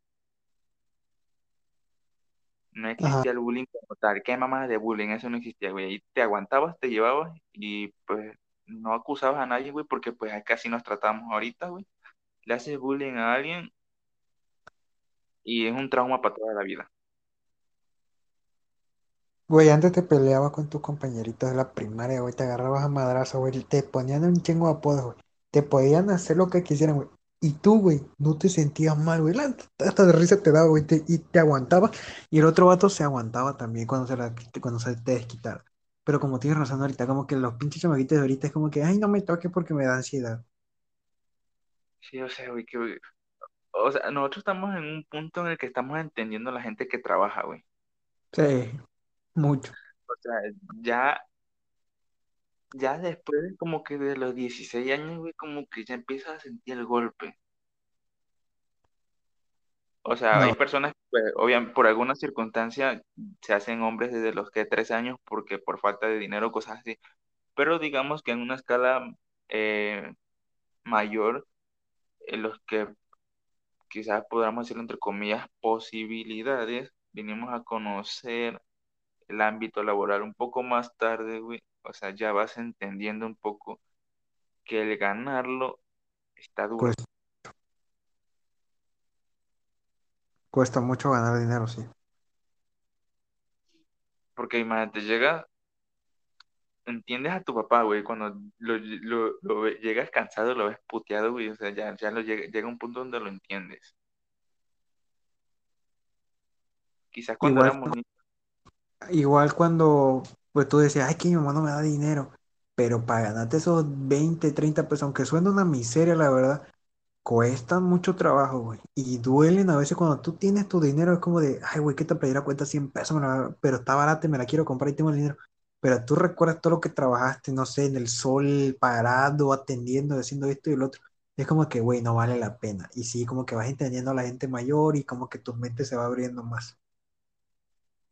no Ajá. existía el bullying como tal, ¿qué mamás de bullying? Eso no existía, güey, ahí te aguantabas, te llevabas y pues no acusabas a nadie, güey, porque pues casi nos tratamos ahorita, güey, le haces bullying a alguien y es un trauma para toda la vida. Güey, antes te peleabas con tus compañeritos de la primaria, güey, te agarrabas a madrazo, güey, te ponían un chingo de apodos, güey. Te podían hacer lo que quisieran, güey. Y tú, güey, no te sentías mal, güey. Hasta de risa te daba, güey, te- y te aguantabas. Y el otro vato se aguantaba también cuando se, la, cuando se te desquitara. Pero como tienes razón ahorita, como que los pinches chamaquitos de ahorita es como que, ay, no me toques porque me da ansiedad. Sí, o sea, güey, que, o sea, nosotros estamos en un punto en el que estamos entendiendo a la gente que trabaja, güey. Sí, mucho. O sea, ya, ya después de como que de los 16 años, güey, como que ya empiezas a sentir el golpe. O sea, hay personas que, pues, obviamente, por alguna circunstancia se hacen hombres desde los que 13 años porque por falta de dinero, cosas así. Pero digamos que en una escala eh, mayor, en los que quizás podamos decir entre comillas posibilidades, vinimos a conocer el ámbito laboral un poco más tarde, güey. O sea, ya vas entendiendo un poco que el ganarlo está duro. cuesta, cuesta mucho ganar dinero, sí. Porque imagínate, llega, entiendes a tu papá, güey, cuando lo, lo- llegas cansado, lo ves puteado, güey, o sea, ya, ya lo llega, llega un punto donde lo entiendes. Quizás cuando Igual éramos niños, Igual cuando pues tú decías, ay, que mi mamá no me da dinero, pero para ganarte esos 20 30 pesos, aunque suena una miseria, la verdad, cuestan mucho trabajo, güey. Y duelen a veces cuando tú tienes tu dinero, es como de, ay, güey, que esta playera cuesta 100 pesos, pero está barata y me la quiero comprar y tengo el dinero. Pero tú recuerdas todo lo que trabajaste, no sé, en el sol, parado, atendiendo, haciendo esto y lo otro. Es como que, güey, no vale la pena. Y sí, como que vas entendiendo a la gente mayor y como que tu mente se va abriendo más.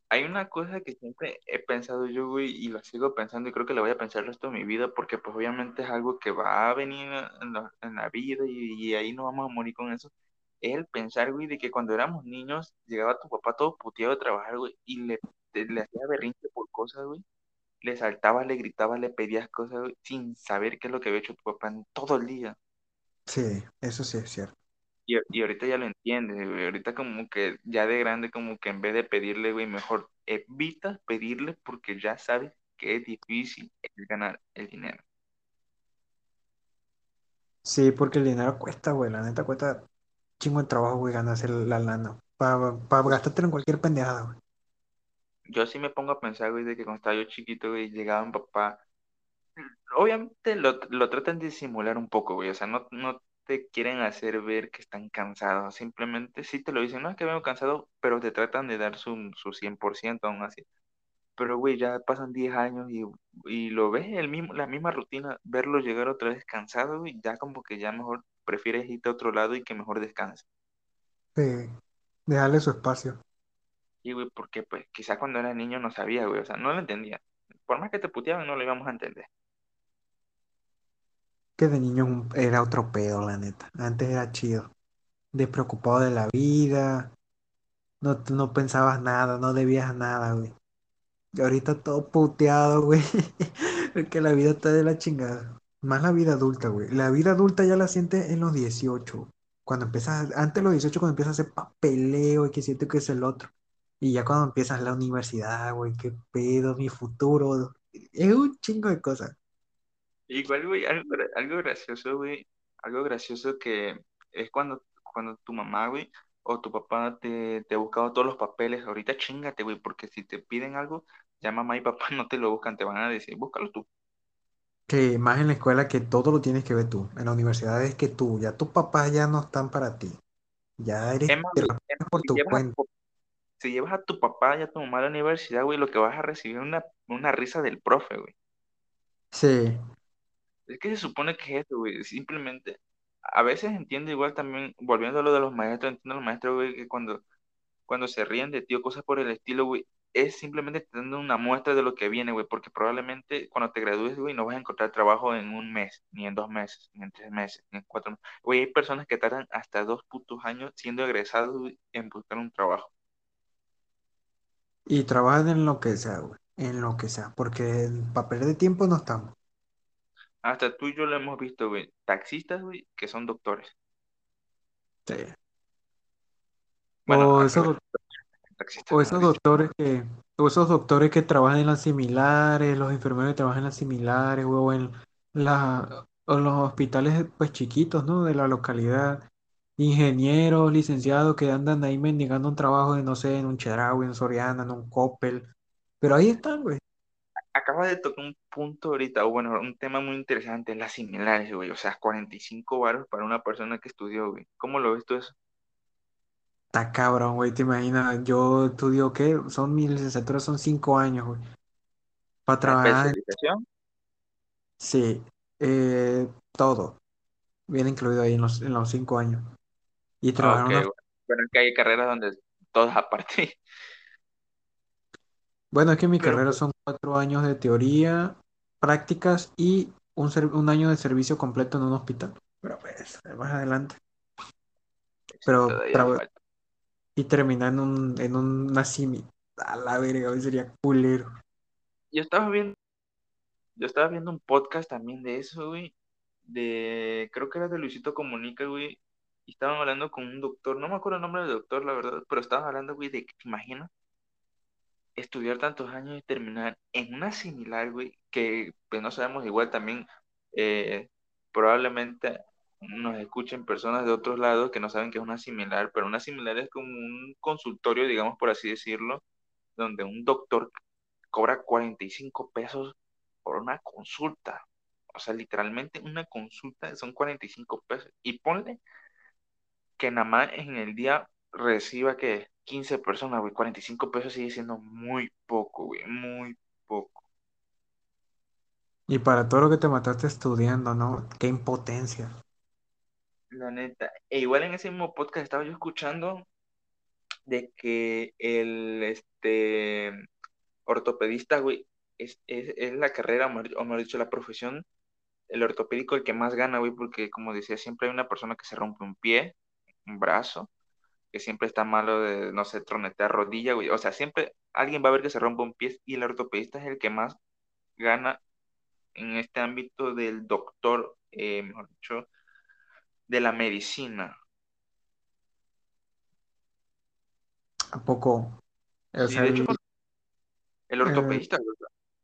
Hay una cosa que siempre he pensado yo, güey, y lo sigo pensando y creo que lo voy a pensar el resto de mi vida porque pues obviamente es algo que va a venir en la, la vida y, ahí no vamos a morir con eso. Es el pensar, güey, de que cuando éramos niños llegaba tu papá todo puteado de trabajar, güey, y le, le hacía berrinche por cosas, güey. Le saltabas, le gritabas, le pedías cosas, güey, sin saber qué es lo que había hecho tu papá en todo el día. Sí, eso sí es cierto. Y, y ahorita ya lo entiendes, güey. Ahorita como que ya de grande, como que en vez de pedirle, güey, mejor evita pedirle porque ya sabes que es difícil el ganar el dinero. Sí, porque el dinero cuesta, güey. La neta cuesta chingo de trabajo, güey, ganarse la lana. Para gastártelo en cualquier pendejada, güey. Yo sí me pongo a pensar, güey, de que cuando estaba yo chiquito, güey, llegaba mi papá. Obviamente lo, lo tratan de disimular un poco, güey. O sea, no, no te quieren hacer ver que están cansados. Simplemente sí te lo dicen, no es que vengo cansado, pero te tratan de dar su, su 100% aún así. Pero, güey, ya pasan 10 años y, y lo ves, el mismo, la misma rutina, verlo llegar otra vez cansado, y ya como que ya mejor prefieres irte a otro lado y que mejor descanse. Sí, dejarle su espacio. Y, güey, porque pues quizás cuando era niño no sabía, güey, o sea, no lo entendía. Por más que te puteaban, no lo íbamos a entender. Que de niño era otro pedo, la neta. Antes era chido. Despreocupado de la vida. No, no pensabas nada, no debías nada, güey. Y ahorita todo puteado, güey. Porque la vida está de la chingada. Más la vida adulta, güey. La vida adulta ya la sientes en los 18. Cuando empiezas, antes de los 18, cuando empiezas a hacer papeleo y que siento que es el otro. Y ya cuando empiezas la universidad, güey, qué pedo, mi futuro. Es un chingo de cosas. Igual, güey, algo, gra- algo gracioso, güey, algo gracioso que es cuando, cuando tu mamá, güey, o tu papá te, te ha buscado todos los papeles. Ahorita chingate, güey, porque si te piden algo, ya mamá y papá no te lo buscan, te van a decir, búscalo tú. Que más en la escuela que todo lo tienes que ver tú. En la universidad es que tú, ya tus papás ya no están para ti. Ya eres, Es más, te güey, es haces más, por si tu llevas a cuenta. tu, si llevas a tu papá y a tu mamá a la universidad, güey, lo que vas a recibir es una, una risa del profe, güey. Sí, Es que se supone que es eso, güey. Simplemente, a veces entiendo igual también, volviendo a lo de los maestros, entiendo a los maestros, güey, que cuando, cuando se ríen de ti o cosas por el estilo, güey, es simplemente te dando una muestra de lo que viene, güey, porque probablemente cuando te gradúes, güey, no vas a encontrar trabajo en un mes, ni en dos meses, ni en tres meses, ni en cuatro meses. Güey, hay personas que tardan hasta dos putos años siendo egresados, en buscar un trabajo. y trabajan en lo que sea, güey. En lo que sea. Porque para perder tiempo no estamos. Hasta tú y yo lo hemos visto, güey. Taxistas, güey, que son doctores. Sí. Bueno, O esos, o doctores que, o esos doctores que trabajan en las similares, los enfermeros que trabajan en las similares, güey, o en la, o los hospitales pues chiquitos, ¿no? De la localidad. Ingenieros, licenciados que andan ahí mendigando un trabajo de, no sé, en un Chedraui, en Soriana, en un Coppel. Pero ahí están, güey. Acabas de tocar un punto ahorita, o bueno, un tema muy interesante, las similares, güey. O sea, 45 varos para una persona que estudió, güey. ¿Cómo lo ves tú eso? Está cabrón, güey, te imaginas. Yo estudio, ¿qué? Son mi licenciatura, son cinco años, güey. Para trabajar, especialización. sí, eh, todo. Viene incluido ahí en los, en los cinco años. Y trabajar Ok, en una... bueno. Es que hay carreras donde todas aparte. Bueno, es que mi Pero carrera son cuatro años de teoría, prácticas y un, ser- un año de servicio completo en un hospital. Pero pues, más adelante. Pero y terminar en un, en una simi. A la verga, güey, sería culero. Yo estaba viendo, yo estaba viendo un podcast también de eso, güey. De, creo que era de Luisito Comunica, güey. Y estaban hablando con un doctor, no me acuerdo el nombre del doctor, la verdad, pero estaban hablando, güey, de que te imaginas estudiar tantos años y terminar en una similar, güey, que pues no sabemos igual también, eh, probablemente nos escuchen personas de otros lados que no saben qué es una similar, pero una similar es como un consultorio, digamos por así decirlo, donde un doctor cobra 45 pesos por una consulta. O sea, literalmente una consulta son 45 pesos. Y ponle que nada más en el día reciba que 15 personas, güey, 45 pesos sigue siendo muy poco, güey, muy poco. Y para todo lo que te mataste estudiando, ¿no? Qué impotencia. La neta. E igual en ese mismo podcast estaba yo escuchando de que el este ortopedista, güey, es, es, es la carrera, o mejor dicho, la profesión, el ortopédico el que más gana, güey, porque como decía, siempre hay una persona que se rompe un pie, un brazo, que siempre está malo de, no sé, tronetear rodilla, güey. O sea, siempre alguien va a ver que se rompe un pie y el ortopedista es el que más gana en este ámbito del doctor, eh, mejor dicho, de la medicina. ¿A poco? O Sí, sea, de hecho, el- el ortopedista,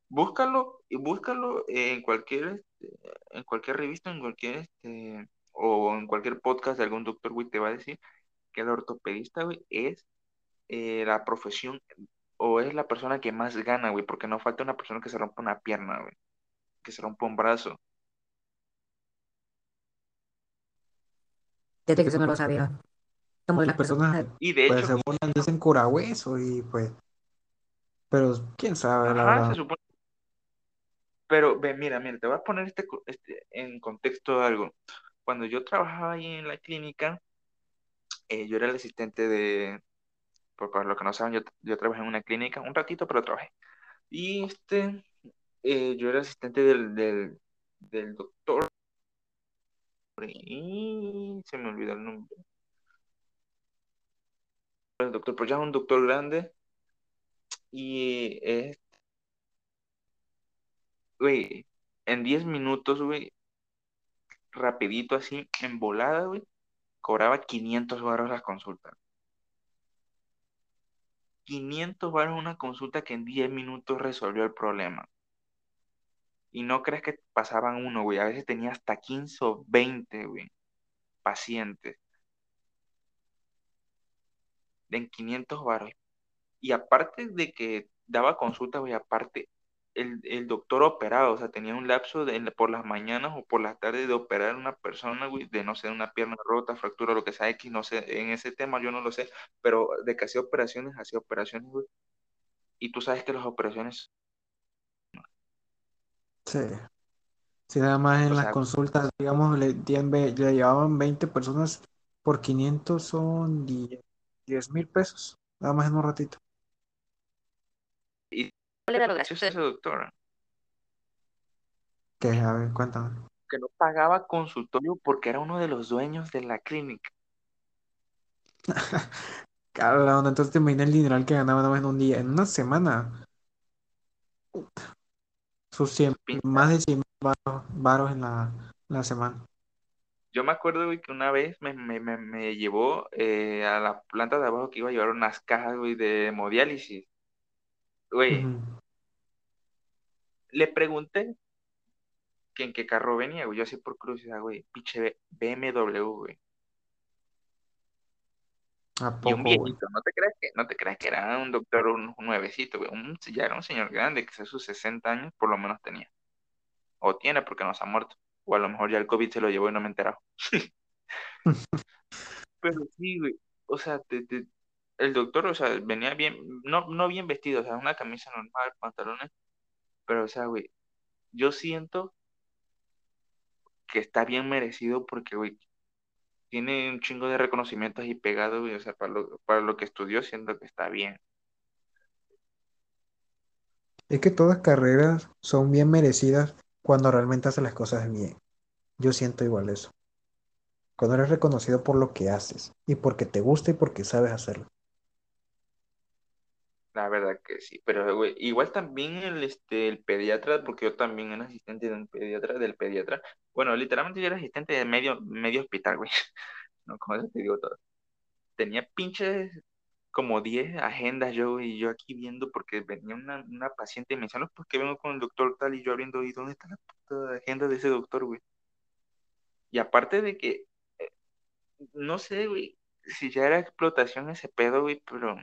búscalo y búscalo en cualquier, este, en cualquier revista, en cualquier, este, o en cualquier podcast de algún doctor, güey, te va a decir que el ortopedista, güey, es eh, la profesión o es la persona que más gana, güey, porque no falta una persona que se rompa una pierna, güey, que se rompa un brazo. Desde que eso no lo sabía. Como de las las personas, personas. Y de pues, hecho, se burlan, dicen curahueso y pues, pero quién sabe, la ajá, verdad. se supone. Pero ve, mira, mira, te voy a poner este, este en contexto de algo. Cuando yo trabajaba ahí en la clínica, eh, yo era el asistente de, por los que no saben, yo, yo trabajé en una clínica un ratito, pero trabajé. Y este, eh, yo era asistente del, del, del doctor, se me olvidó el nombre. El doctor, pues ya es un doctor grande, y es, güey, en 10 minutos, güey, rapidito así, en volada, güey, cobraba 500 baros las consultas. 500 baros una consulta que en 10 minutos resolvió el problema. Y no crees que pasaban uno, güey. A veces tenía hasta 15 o 20, güey, pacientes. En 500 baros. Y aparte de que daba consulta, güey, aparte, el, el doctor operaba, o sea, tenía un lapso de, por las mañanas o por las tardes de operar a una persona, güey, de no sé, una pierna rota, fractura, lo que sea, X, no sé, en ese tema yo no lo sé, pero de que hacía operaciones, hacía operaciones, güey. Y tú sabes que las operaciones, Sí. Si nada más en o las sea, consultas, digamos, le, le llevaban 20 personas por 500 son 10 mil pesos, nada más en un ratito. y ¿Cuál era lo gracioso doctor, Que, a ver, cuéntame. que no pagaba consultorio porque era uno de los dueños de la clínica. Onda, entonces te imaginas el dineral que ganaba nada más en un día, en una semana, sus 100, Pinta. más de 100 varos, varos en la, la semana. Yo me acuerdo, güey, que una vez me, me, me, me llevó eh, a la planta de abajo que iba a llevar unas cajas, güey, de hemodiálisis. Güey, le pregunté que en qué carro venía, güey. Yo así por curiosidad, güey, pinche BMW, güey. ¿A Y un poco, güey? viejito, no te creas que, no te creas que era un doctor, un, un nuevecito, güey. Un, ya era un señor grande, que sus 60 años por lo menos tenía. O tiene porque no se ha muerto. O a lo mejor ya el COVID se lo llevó y no me he enterado. Pero sí, güey. O sea, te- te- el doctor, o sea, venía bien, no, no bien vestido, o sea, una camisa normal, pantalones. Pero, o sea, güey, yo siento que está bien merecido porque, güey, tiene un chingo de reconocimientos ahí pegados, güey. O sea, para lo, para lo que estudió, siento que está bien. Es que todas carreras son bien merecidas cuando realmente haces las cosas bien. Yo siento igual eso. Cuando eres reconocido por lo que haces y porque te gusta y porque sabes hacerlo. La verdad que sí, pero güey, igual también el, este, el pediatra, porque yo también era asistente de un pediatra, del pediatra. Bueno, literalmente yo era asistente de medio, medio hospital, güey. No, con eso te digo todo. Tenía pinches como 10 agendas yo, y yo aquí viendo porque venía una, una paciente y me decían, no, pues que vengo con el doctor tal, y yo abriendo, ¿y dónde está la puta agenda de ese doctor, güey? Y aparte de que, eh, no sé, güey, si ya era explotación ese pedo, güey, pero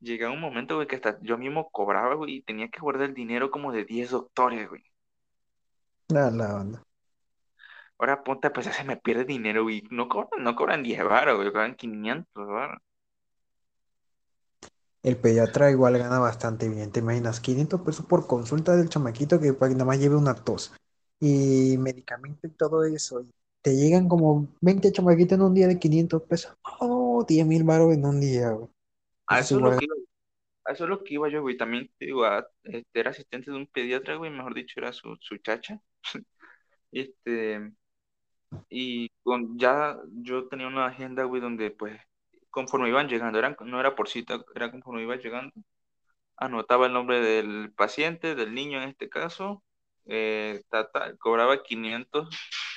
llegaba un momento, güey, que hasta yo mismo cobraba, güey, y tenía que guardar el dinero como de 10 doctores, güey. La, la onda. Ahora ponte, pues se me pierde dinero, güey. No cobran, no cobran 10 baros, güey, cobran 500 baros. El pediatra igual gana bastante bien, te imaginas, 500 pesos por consulta del chamaquito que que nada más lleve una tos y medicamento y todo eso. y te llegan como 20 chamaquitos en un día de 500 pesos. Oh, 10 mil baros en un día, güey. A Eso es lo que iba, a eso es lo que iba yo, güey. También, digo, a- este, era asistente de un pediatra, güey, mejor dicho, era su, su chacha. Este, y con, ya yo tenía una agenda, güey, donde, pues, conforme iban llegando, eran, no era por cita, era conforme iba llegando. anotaba el nombre del paciente, del niño en este caso, eh, cobraba 500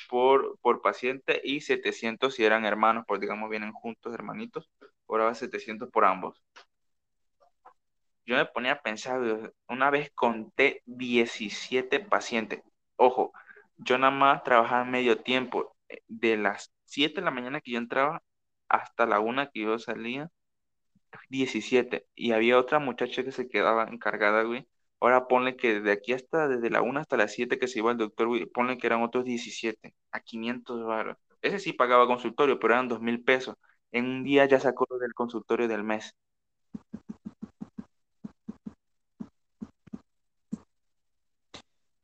por, por paciente y 700 si eran hermanos, pues digamos vienen juntos, hermanitos, cobraba 700 por ambos. Yo me ponía a pensar, una vez conté 17 pacientes. Ojo, yo nada más trabajaba medio tiempo, eh, de las 7 de la mañana que yo entraba hasta la 1 que yo salía, 17 y había otra muchacha que se quedaba encargada, güey. Ahora ponle que de aquí hasta, desde la 1 hasta las 7 que se iba el doctor, güey, ponle que eran otros 17 a 500 baros. Ese sí pagaba consultorio, pero eran dos mil pesos. En un día ya sacó lo del consultorio del mes.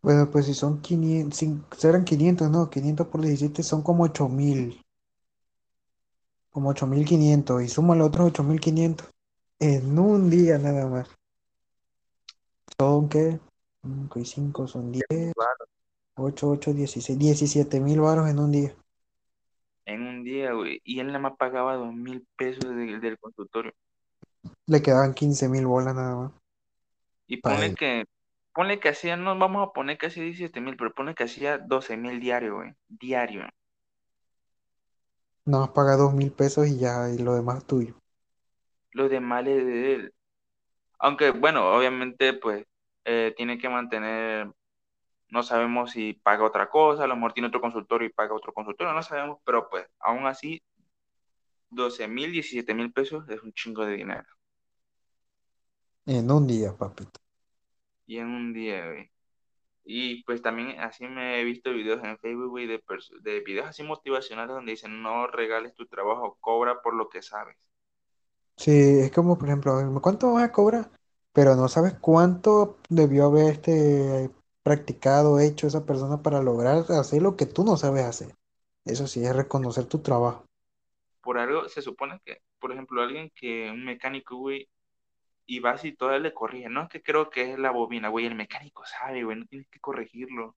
Bueno, pues si son 500, si serán 500, no, 500 por 17 son como 8000, como 8500 y suma los otros 8500 en un día nada más. ¿Son qué? 5 y 5 son 10, Baros 8, 8, 16, 17 mil baros en un día. En un día, güey. Y él nada más pagaba dos mil pesos de- del consultorio. Le quedaban 15 mil bolas nada más. Y ponle que, ponle que hacía, no vamos a poner que hacía 17 mil, pero ponle que hacía 12 mil diario, güey. Diario. Nada más paga 2 mil pesos y ya, y lo demás es tuyo. Lo demás es de él. Aunque, bueno, obviamente, pues, eh, tiene que mantener, no sabemos si paga otra cosa, a lo mejor tiene otro consultorio y paga otro consultorio, no sabemos, pero pues, aún así, 12 mil, 17 mil pesos es un chingo de dinero. En un día, papito. Y en un día, güey. Y pues también así me he visto videos en Facebook, güey, de, de videos así motivacionales donde dicen, no regales tu trabajo, cobra por lo que sabes. Sí, es como, por ejemplo, ¿cuánto vas a cobrar? Pero no sabes cuánto debió haber este, practicado, hecho esa persona para lograr hacer lo que tú no sabes hacer. Eso sí, es reconocer tu trabajo. Por algo, se supone que, por ejemplo, alguien que, un mecánico, güey, y vas y todavía le corrige. No es que creo que es la bobina, güey. El mecánico sabe, güey. No tienes que corregirlo.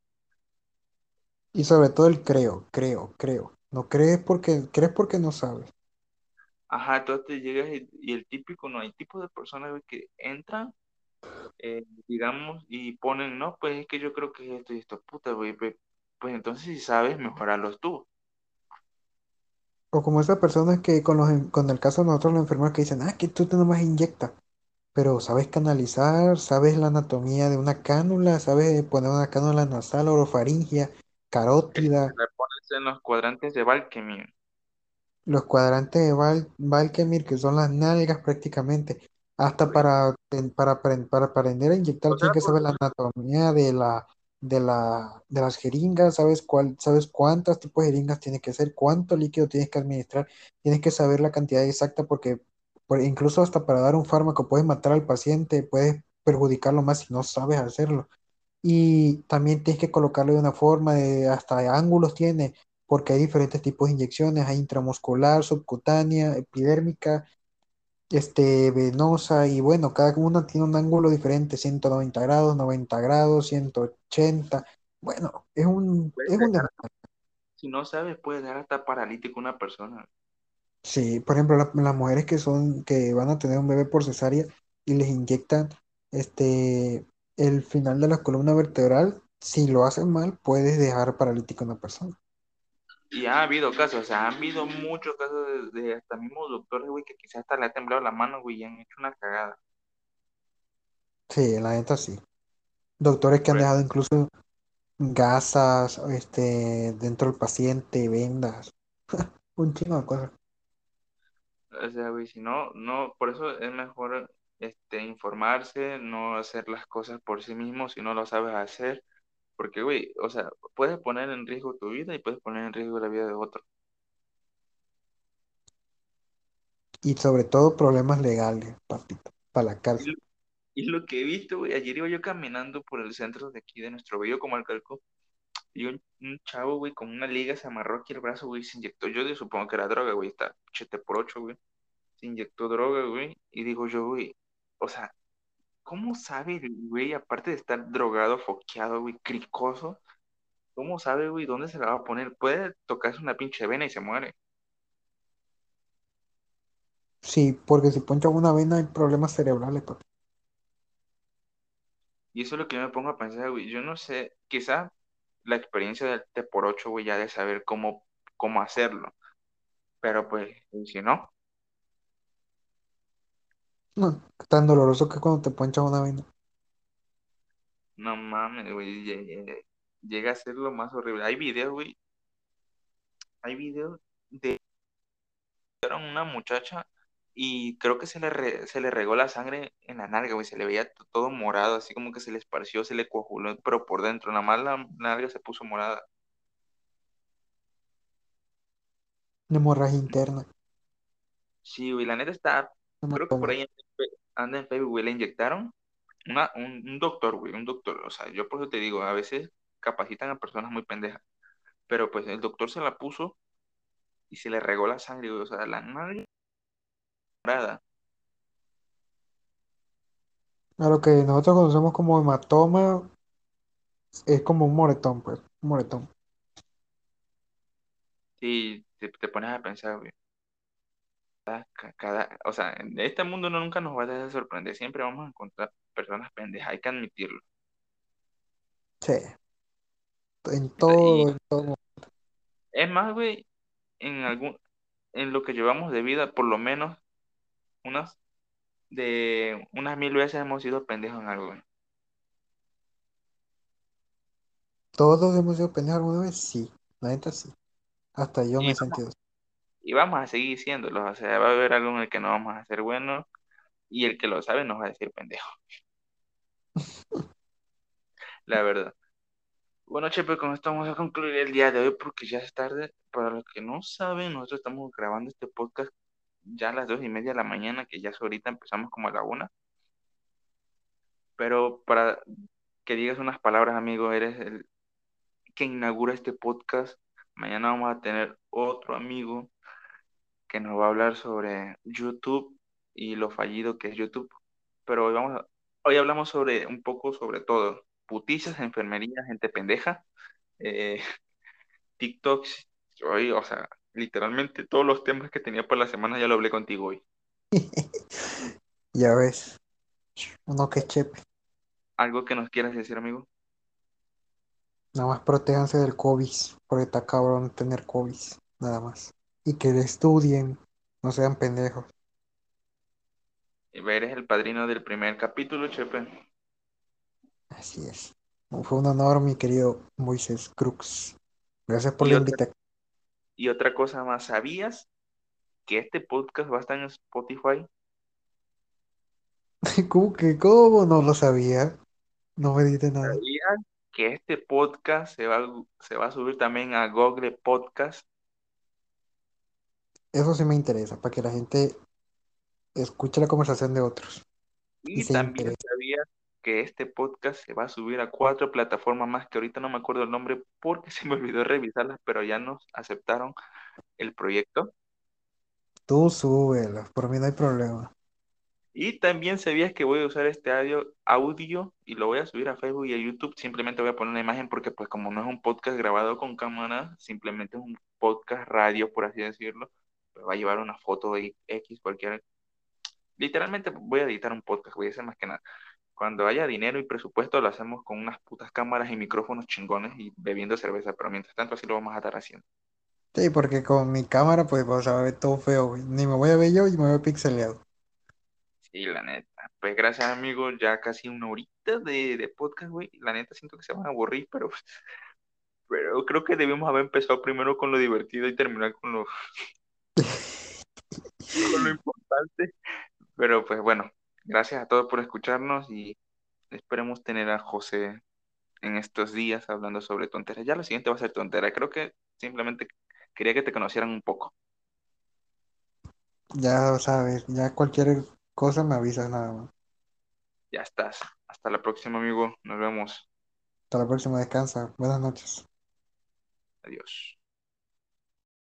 Y sobre todo el creo, creo, creo. No crees porque, crees porque no sabes. Ajá, entonces te llegas y, y el típico, no hay tipo de personas, güey, que entran, eh, digamos, y ponen, no, pues es que yo creo que es esto y esto, puta, güey. Pues, pues entonces si sabes, mejorarlos tú. O como esas personas que con los, con el caso de nosotros los enfermeros que dicen, ah, que tú te nomás inyecta. Pero sabes canalizar, sabes la anatomía de una cánula, sabes poner una cánula nasal, orofaringia, carótida. Le pones en los cuadrantes de Valkemir. Los cuadrantes de Val Valkemir, que son las nalgas prácticamente, hasta para, para, para aprender a inyectar O sea, tienes que por- saber la anatomía de la, de la, de las jeringas, sabes cuál, sabes cuántos tipos de jeringas tienes que hacer, cuánto líquido tienes que administrar, tienes que saber la cantidad exacta porque por- incluso hasta para dar un fármaco puedes matar al paciente, puedes perjudicarlo más si no sabes hacerlo. Y también tienes que colocarlo de una forma, de, hasta de ángulos tiene, porque hay diferentes tipos de inyecciones, hay intramuscular, subcutánea, epidérmica, este, venosa, y bueno, cada una tiene un ángulo diferente, 190 grados, 90 grados, 180. Bueno, es un, es un dejar- desmadre. si no sabes, puedes dejar hasta paralítico una persona. Sí, por ejemplo, la- las mujeres que son, que van a tener un bebé por cesárea y les inyectan este el final de la columna vertebral, si lo hacen mal, puedes dejar paralítico a una persona. Y ha habido casos, o sea, han habido muchos casos de, de hasta mismos doctores, güey, que quizás hasta le ha temblado la mano, güey, y han hecho una cagada. Sí, la neta sí. Doctores que han dejado incluso gasas, este, dentro del paciente, vendas, un chingo de cosas. O sea, güey, si no, no, por eso es mejor este, informarse, no hacer las cosas por sí mismo si no lo sabes hacer. Porque, güey, o sea, puedes poner en riesgo tu vida y puedes poner en riesgo la vida de otro. Y sobre todo problemas legales, papito, para la Y cárcel. lo, y lo que he visto, güey, ayer iba yo caminando por el centro de aquí de nuestro bello Comalcalco y un, un chavo, güey, con una liga se amarró aquí el brazo, güey, se inyectó. Yo supongo que era droga, güey, está chete por ocho, güey. Se inyectó droga, güey, y digo yo, güey, o sea, ¿cómo sabe el güey, aparte de estar drogado, foqueado, güey, cricoso, ¿cómo sabe, güey, dónde se la va a poner? Puede tocarse una pinche vena y se muere. Sí, porque si poncha una vena hay problemas cerebrales, papi. Y eso es lo que yo me pongo a pensar, güey. Yo no sé, quizá la experiencia del T por 8, güey, ya de saber cómo, cómo hacerlo. Pero pues, si no, No, tan doloroso que cuando te poncha una vena. no mames, güey, lle- lle- llega a ser lo más horrible. Hay videos, güey, hay videos de una muchacha y creo que se le, re- se le regó la sangre en la nalga, güey, se le veía t- todo morado, así como que se le esparció, se le coaguló, pero por dentro, nada más la nalga se puso morada. Una hemorragia interna. Sí, güey, la neta está, creo que por ahí anda en Facebook, güey, le inyectaron una, un, un doctor, güey, un doctor, o sea, yo por eso te digo, a veces capacitan a personas muy pendejas, pero pues el doctor se la puso y se le regó la sangre, güey, o sea, la nalga morada. A lo que nosotros conocemos como hematoma es como un moretón, pues. Un moretón. Sí, te, te pones a pensar, güey, ca- cada, o sea, en este mundo no nunca nos va a dejar de sorprender, siempre vamos a encontrar personas pendejas, hay que admitirlo. Sí. En Y, todo, en todo. es más, güey, en algún, en lo que llevamos de vida, por lo menos unas, de unas mil veces hemos sido pendejos en algo, güey. Todos hemos sido pendejos alguna vez, sí. La neta sí. Hasta yo me Y he sentido. Y vamos a seguir diciéndolo, o sea, va a haber algo en el que no vamos a ser buenos y el que lo sabe nos va a decir pendejo, la verdad. Bueno, Chepe, con esto vamos a concluir el día de hoy porque ya es tarde. Para los que no saben, nosotros estamos grabando este podcast ya a las dos y media de la mañana, que ya es ahorita empezamos como a la una. Pero para que digas unas palabras, amigo, eres el que inaugura este podcast. Mañana vamos a tener otro amigo que nos va a hablar sobre YouTube y lo fallido que es YouTube. Pero hoy vamos a- hoy hablamos sobre un poco sobre todo. Putizas, enfermería, gente pendeja, eh, TikToks. Hoy, o sea, literalmente todos los temas que tenía por la semana ya lo hablé contigo hoy. Ya ves. Uno que chepe. ¿Algo que nos quieras decir, amigo? Nada más protéjanse del COVID. Porque está cabrón tener COVID. Nada más. Y que estudien. No sean pendejos. Eres el padrino del primer capítulo, Chepe. Así es. Fue un honor, mi querido Moisés Crux. Gracias por Y la otra, invitación. y otra cosa más, ¿sabías que este podcast va a estar en Spotify? ¿Cómo que cómo? No lo sabía. No me diste nada. ¿Sabías que este podcast se va, se va a subir también a Google Podcast? Eso sí me interesa, para que la gente escuche la conversación de otros y también sabías que este podcast se va a subir a cuatro plataformas más que ahorita no me acuerdo el nombre porque se me olvidó revisarlas, pero ya nos aceptaron el proyecto. Tú súbelo, por mí no hay problema. Y también sabías que voy a usar este audio, audio y lo voy a subir a Facebook y a YouTube. Simplemente voy a poner una imagen porque pues como no es un podcast grabado con cámara, simplemente es un podcast radio, por así decirlo, va a llevar una foto de X, cualquier... Literalmente voy a editar un podcast, voy a hacer más que nada. Cuando haya dinero y presupuesto lo hacemos con unas putas cámaras y micrófonos chingones y bebiendo cerveza, pero mientras tanto así lo vamos a estar haciendo. Sí, porque con mi cámara, pues, o sea, va a ver todo feo, güey. Ni me voy a ver yo y me voy pixeleado. Sí, la neta. Pues gracias, amigos. Ya casi una horita de, de podcast, güey. La neta siento que se van a aburrir, pero, pero creo que debimos haber empezado primero con lo divertido y terminar con lo, con lo importante. Pero pues bueno, gracias a todos por escucharnos y esperemos tener a José en estos días hablando sobre tonteras. Ya lo siguiente va a ser tontera. Creo que simplemente quería que te conocieran un poco. Ya sabes, ya cualquier cosa me avisas nada más. Ya estás. Hasta la próxima, amigo. Nos vemos. Hasta la próxima, descansa. Buenas noches. Adiós.